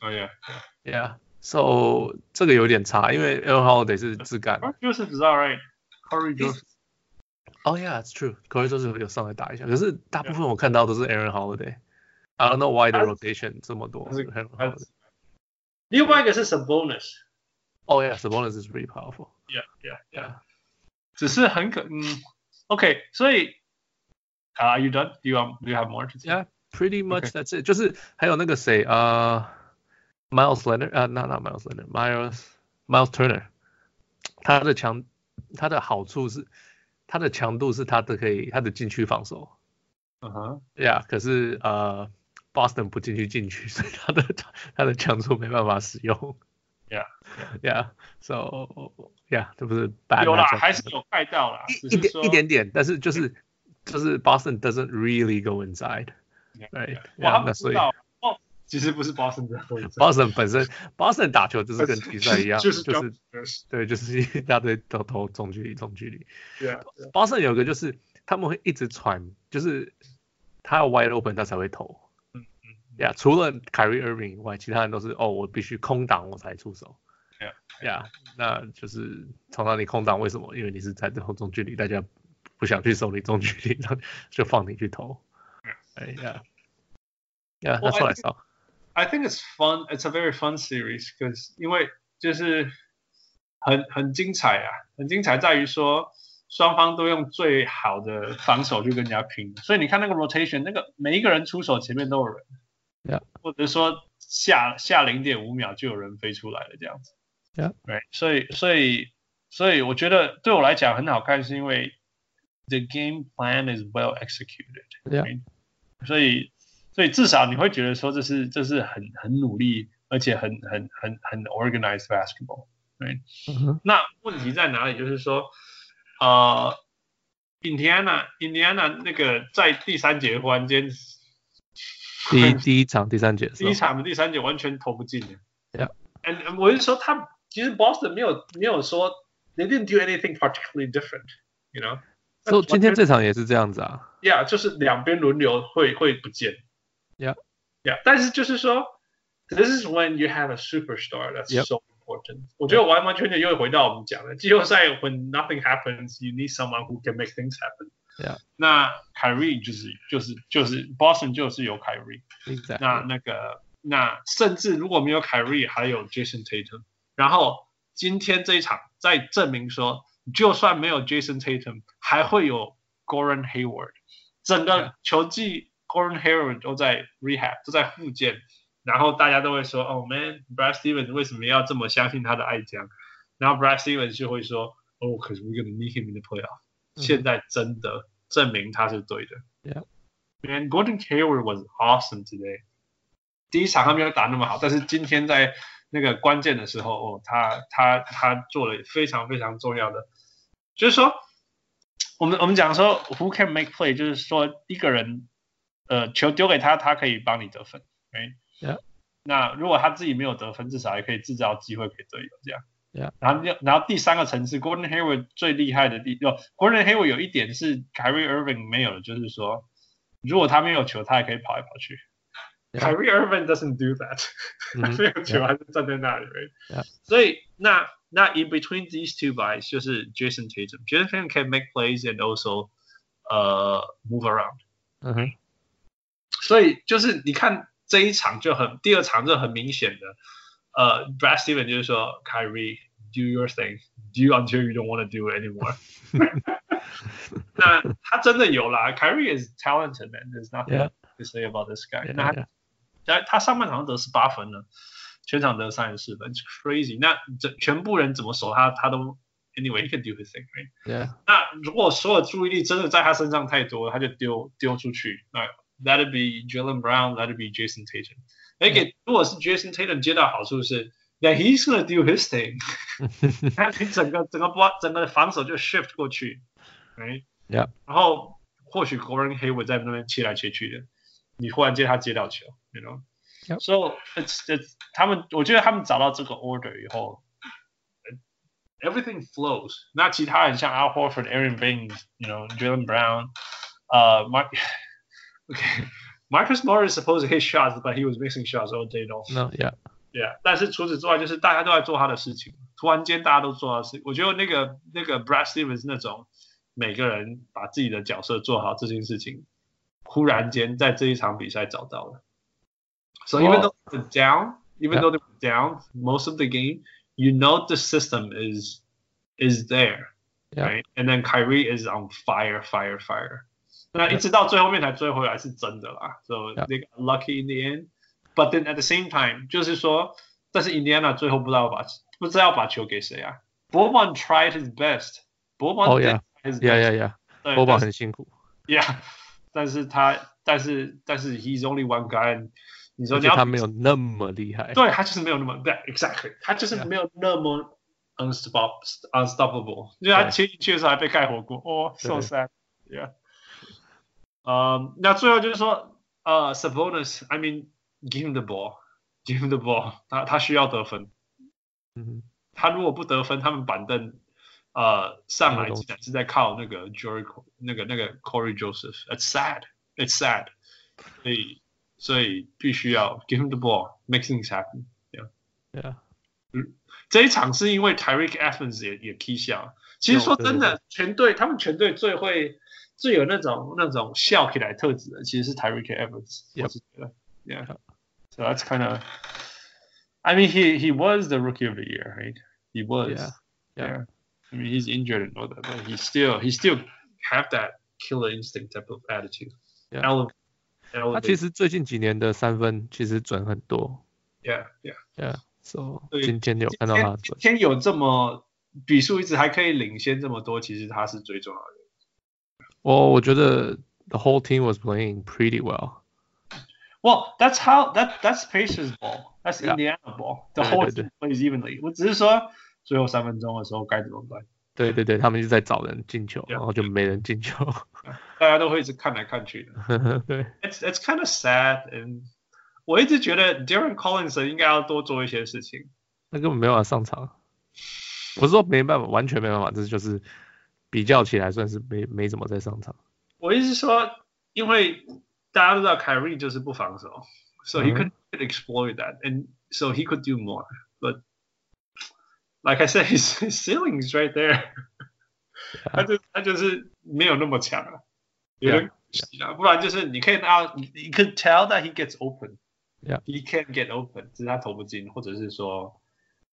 哦、oh, yeah，yeah，so 这个有点差，因为 Aaron Holiday 是自干。Joseph is alright，Cory Joseph。Oh yeah，it's true，Cory Joseph 有上来打一下，可是大部分我看到都是 Aaron Holiday。I don't know why the rotation 这么多。另外一个是 Sabonis。Oh yeah, Sabonis is really powerful. Yeah, yeah, yeah. 只是很可嗯，OK，所以，Are you done? Do you want? Do you have more? Yeah, pretty much that's it. 就是还有那个谁啊 ，Miles Leonard 啊，not not Miles Leonard，Miles Miles Turner。他的强，他的好处是，他的强度是他的可以，他的禁区防守。嗯哼。Yeah，可是呃。Boston 不进去禁区，所以他的他的强处没办法使用。Yeah, yeah. So, yeah，这不是 bad。有啦，还是有盖到啦，一点一点点，但是就是就是 Boston doesn't really go inside。对，哇，那所以哦， 其实不是 Boston 的 Boston 本身 Boston 打球就是跟 比赛一样，就是对，就是一大堆都投中距离，中距离。Boston 有个就是他们会一直传，就是他要 wide open 他才会投。呀，yeah, 除了 Kyrie Irving 以外，其他人都是哦，我必须空档我才出手。呀呀，那就是从那里空档为什么？因为你是在这后中距离，大家不想去守你中距离，那就放你去投。哎呀呀，That's what I saw. I think it's fun. It's a very fun series because 因为就是很很精彩啊，很精彩在于说双方都用最好的防守去跟人家拼，所以你看那个 rotation，那个每一个人出手前面都有人。Yeah. 或者说下下零点五秒就有人飞出来了这样子，Yeah. Right. 所以所以所以我觉得对我来讲很好看，是因为 the game plan is well executed. Yeah. 所以所以至少你会觉得说这是这是很很努力而且很很很很 organized basketball. Right. Uh-huh. 那问题在哪里？就是说，呃，Indiana Indiana 那个在第三节忽然间。第一第一场第三节，第一场的第三节完全投不进的。Yeah，我是说他其实 Boston 没有没有说 they didn't do anything particularly different，you know。所以今天这场也是这样子啊。Yeah，就是两边轮流会会不见。Yeah，yeah，但是就是说，this is when you have a superstar that's so important。我觉得完完全全又会回到我们讲的季后赛，when nothing happens，you need someone who can make things happen。Yeah. 那凯瑞就是就是就是 Boston 就是有凯瑞，Exactly. 那那个那甚至如果没有凯瑞，还有 Jason Tatum。然后今天这一场再证明说，就算没有 Jason Tatum，还会有 Gordon Hayward。整个球季 Gordon Hayward 都在 rehab，都在复健。然后大家都会说，哦、oh,，man，Brad Stevens 为什么要这么相信他的爱将？然后 Brad Stevens 就会说，哦、oh,，可是 we're gonna need him in the playoff。现在真的证明他是对的。Yeah. And Gordon Hayward was awesome today. 第一场他没有打那么好，但是今天在那个关键的时候，哦，他他他做了非常非常重要的，就是说，我们我们讲说，Who can make play？就是说一个人，呃，球丢给他，他可以帮你得分。Right? Yeah. 那如果他自己没有得分，至少也可以制造机会给队友这样。Yeah. 然后然后第三个层次，Gordon Hayward 最厉害的地，哦，Gordon Hayward 有一点是 Kyrie Irving 没有的，就是说，如果他没有球，他也可以跑来跑去。Yeah. Kyrie Irving doesn't do that，他没有球还是站在那里。Yeah. 所以那那 in between these two guys 就是 Jason Tatum，Jason Tatum can make plays and also 呃、uh, move around。嗯哼。所以就是你看这一场就很，第二场就很明显的。呃、uh,，Brad Stevens 就是说，Kyrie，do your thing，do until you don't want to do it anymore。那他真的有啦，Kyrie is talented man，there's nothing to say about this guy。Yeah, 那他 yeah. 他上半场得十八分了，全场得三十四分，it's，crazy。那这全部人怎么守他，他都 anyway he can do his thing，right？Yeah。那如果所有注意力真的在他身上太多了，他就丢丢出去。那 Let it be Jaylen Brown，Let it be Jason Tatum。那个如果是 Jason Tatum 接到好处是，that he's gonna do his thing，他整个整个包整个防守就 shift 过去，right？Yeah。然后或许 Gordon Hayward 在那边切来切去的，你忽然间他接到球，you know？So、yep. it's it's 他们，我觉得他们找到这个 order 以后，everything flows。那其他人像 Al Horford、Aaron Baines，you know，Jaylen Brown，呃、 uh,，Mark，OK。Marcus Morris supposed to hit shots, but he was missing shots all day long. No, yeah, yeah. 但是除此之外，就是大家都在做他的事情。突然间，大家都做他的事情。我觉得那个那个 Brad Stevens 那种每个人把自己的角色做好这件事情，忽然间在这一场比赛找到了。So even though they're down, even though they're down most of the game, you know the system is is there, right? And then Kyrie is on fire, fire, fire. 那一直到最后面才追回来是真的啦，so they got lucky in the end，but then at the same time 就是说，但是 Indiana 最后不知道把不知道把球给谁啊？Boban tried his best，Boban did his best，yeah，yeah，yeah，Boban 很辛苦，yeah，但是他但是但是 he's only one guy，你说你要他没有那么厉害，对他就是没有那么对，exactly，他就是没有那么 unstoppable unstoppable，因为他切进去的时候还被盖火锅，哦，so sad，yeah。 呃，那最后就是说，呃，Sabonis，I mean，give him the ball，give him the ball，他他需要得分，嗯，他如果不得分，他们板凳，呃，上来只是在靠那个 Jory，那个那个 Corey Joseph，it's sad，it's sad，所以所以必须要 give him the ball，make things happen，yeah，yeah，嗯，这一场是因为 Tyreke Evans 也也踢下，其实说真的，全队他们全队最会。最有那种那种笑起来特质的，其实是 Tyreke Evans。我是觉得，Yeah。So that's kind of. I mean, he he was the rookie of the year, right? He was. Yeah. Yeah. I mean, he's injured and all that, but he still he still have that killer instinct type of attitude. Yeah. 他其实最近几年的三分其实准很多。Yeah. Yeah. Yeah. So 今天有看到他准。今天有这么比数一直还可以领先这么多，其实他是最重要的。 Well, 我觉得 the whole team was playing pretty well. Well, that's how that that's Pacers ball. That's Indiana ball. The whole team plays evenly. 我只是说最后三分钟的时候该怎么办？对对对，他们一直在找人进球，然后就没人进球。大家都会一直看来看去的。对，It's it's kind of sad. And 我一直觉得 Darren Collins 应该要多做一些事情。那根本没办法上场。我是说没办法，完全没办法，这就是。 比较起来算是没没怎么在上场。我意思是说，因为大家都知道凯瑞就是不防守，so he could exploit that, and so he could do more. But like I said, his ceiling is right there. 他就他就是没有那么强啊，有点可惜啊。不然就是你可以啊，你 you could tell that he gets open. Yeah, he can get open，只是他投不进，或者是说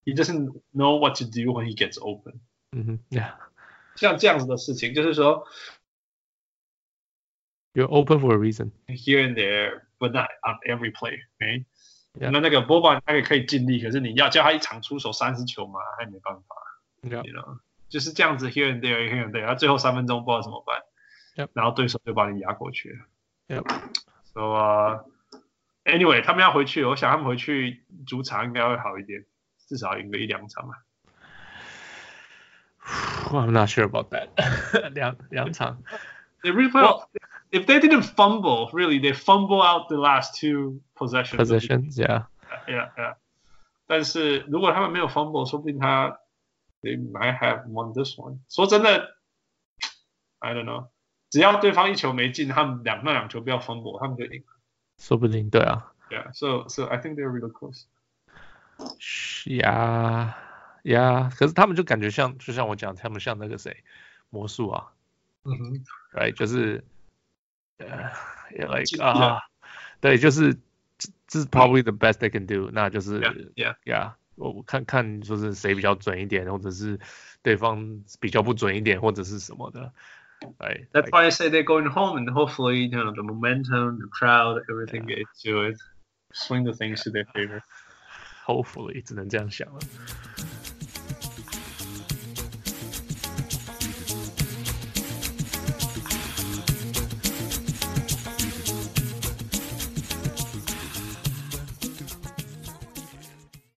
he doesn't know what to do when he gets open. 嗯哼，Yeah. 像这样子的事情，就是说，You're open for a reason. Here and there, but not on every play? Yeah. 那那个波波他也可以尽力，可是你要叫他一场出手三十球嘛，他也没办法。Yeah. You know, 就是这样子，here and there, here and there，他最后三分钟不知道怎么办。然后对手就把你压过去了。Yep. So, uh, anyway，他们要回去，我想他们回去主场应该会好一点，至少赢个一两场嘛。I'm not sure about that 两两场。They really play well, if they didn't fumble, really, they fumble out the last two possessions. Possessions, yeah. yeah, yeah. 但是如果他们没有 fumble，说不定他 they might have won this one。说真的，I don't know。只要对方一球没进，他们两那两球不要 fumble，他们就赢。说不定，对啊。Yeah, so so I think they're really close. Yeah, Yeah. 可是他们就感觉像，就像我讲，他们像那个谁，魔术啊。嗯哼。Right，就是，呃，like 啊，对，就是。这是 probably the best they can do，那就是 yeah yeah，我看看说是谁比较准一点，或者是对方比较不准一点，或者是什么的。Right. That's why I say they're going home, and hopefully, you know, the momentum, the crowd, everything yeah. gets to it, swing the things to their favor. Hopefully，只能这样想了。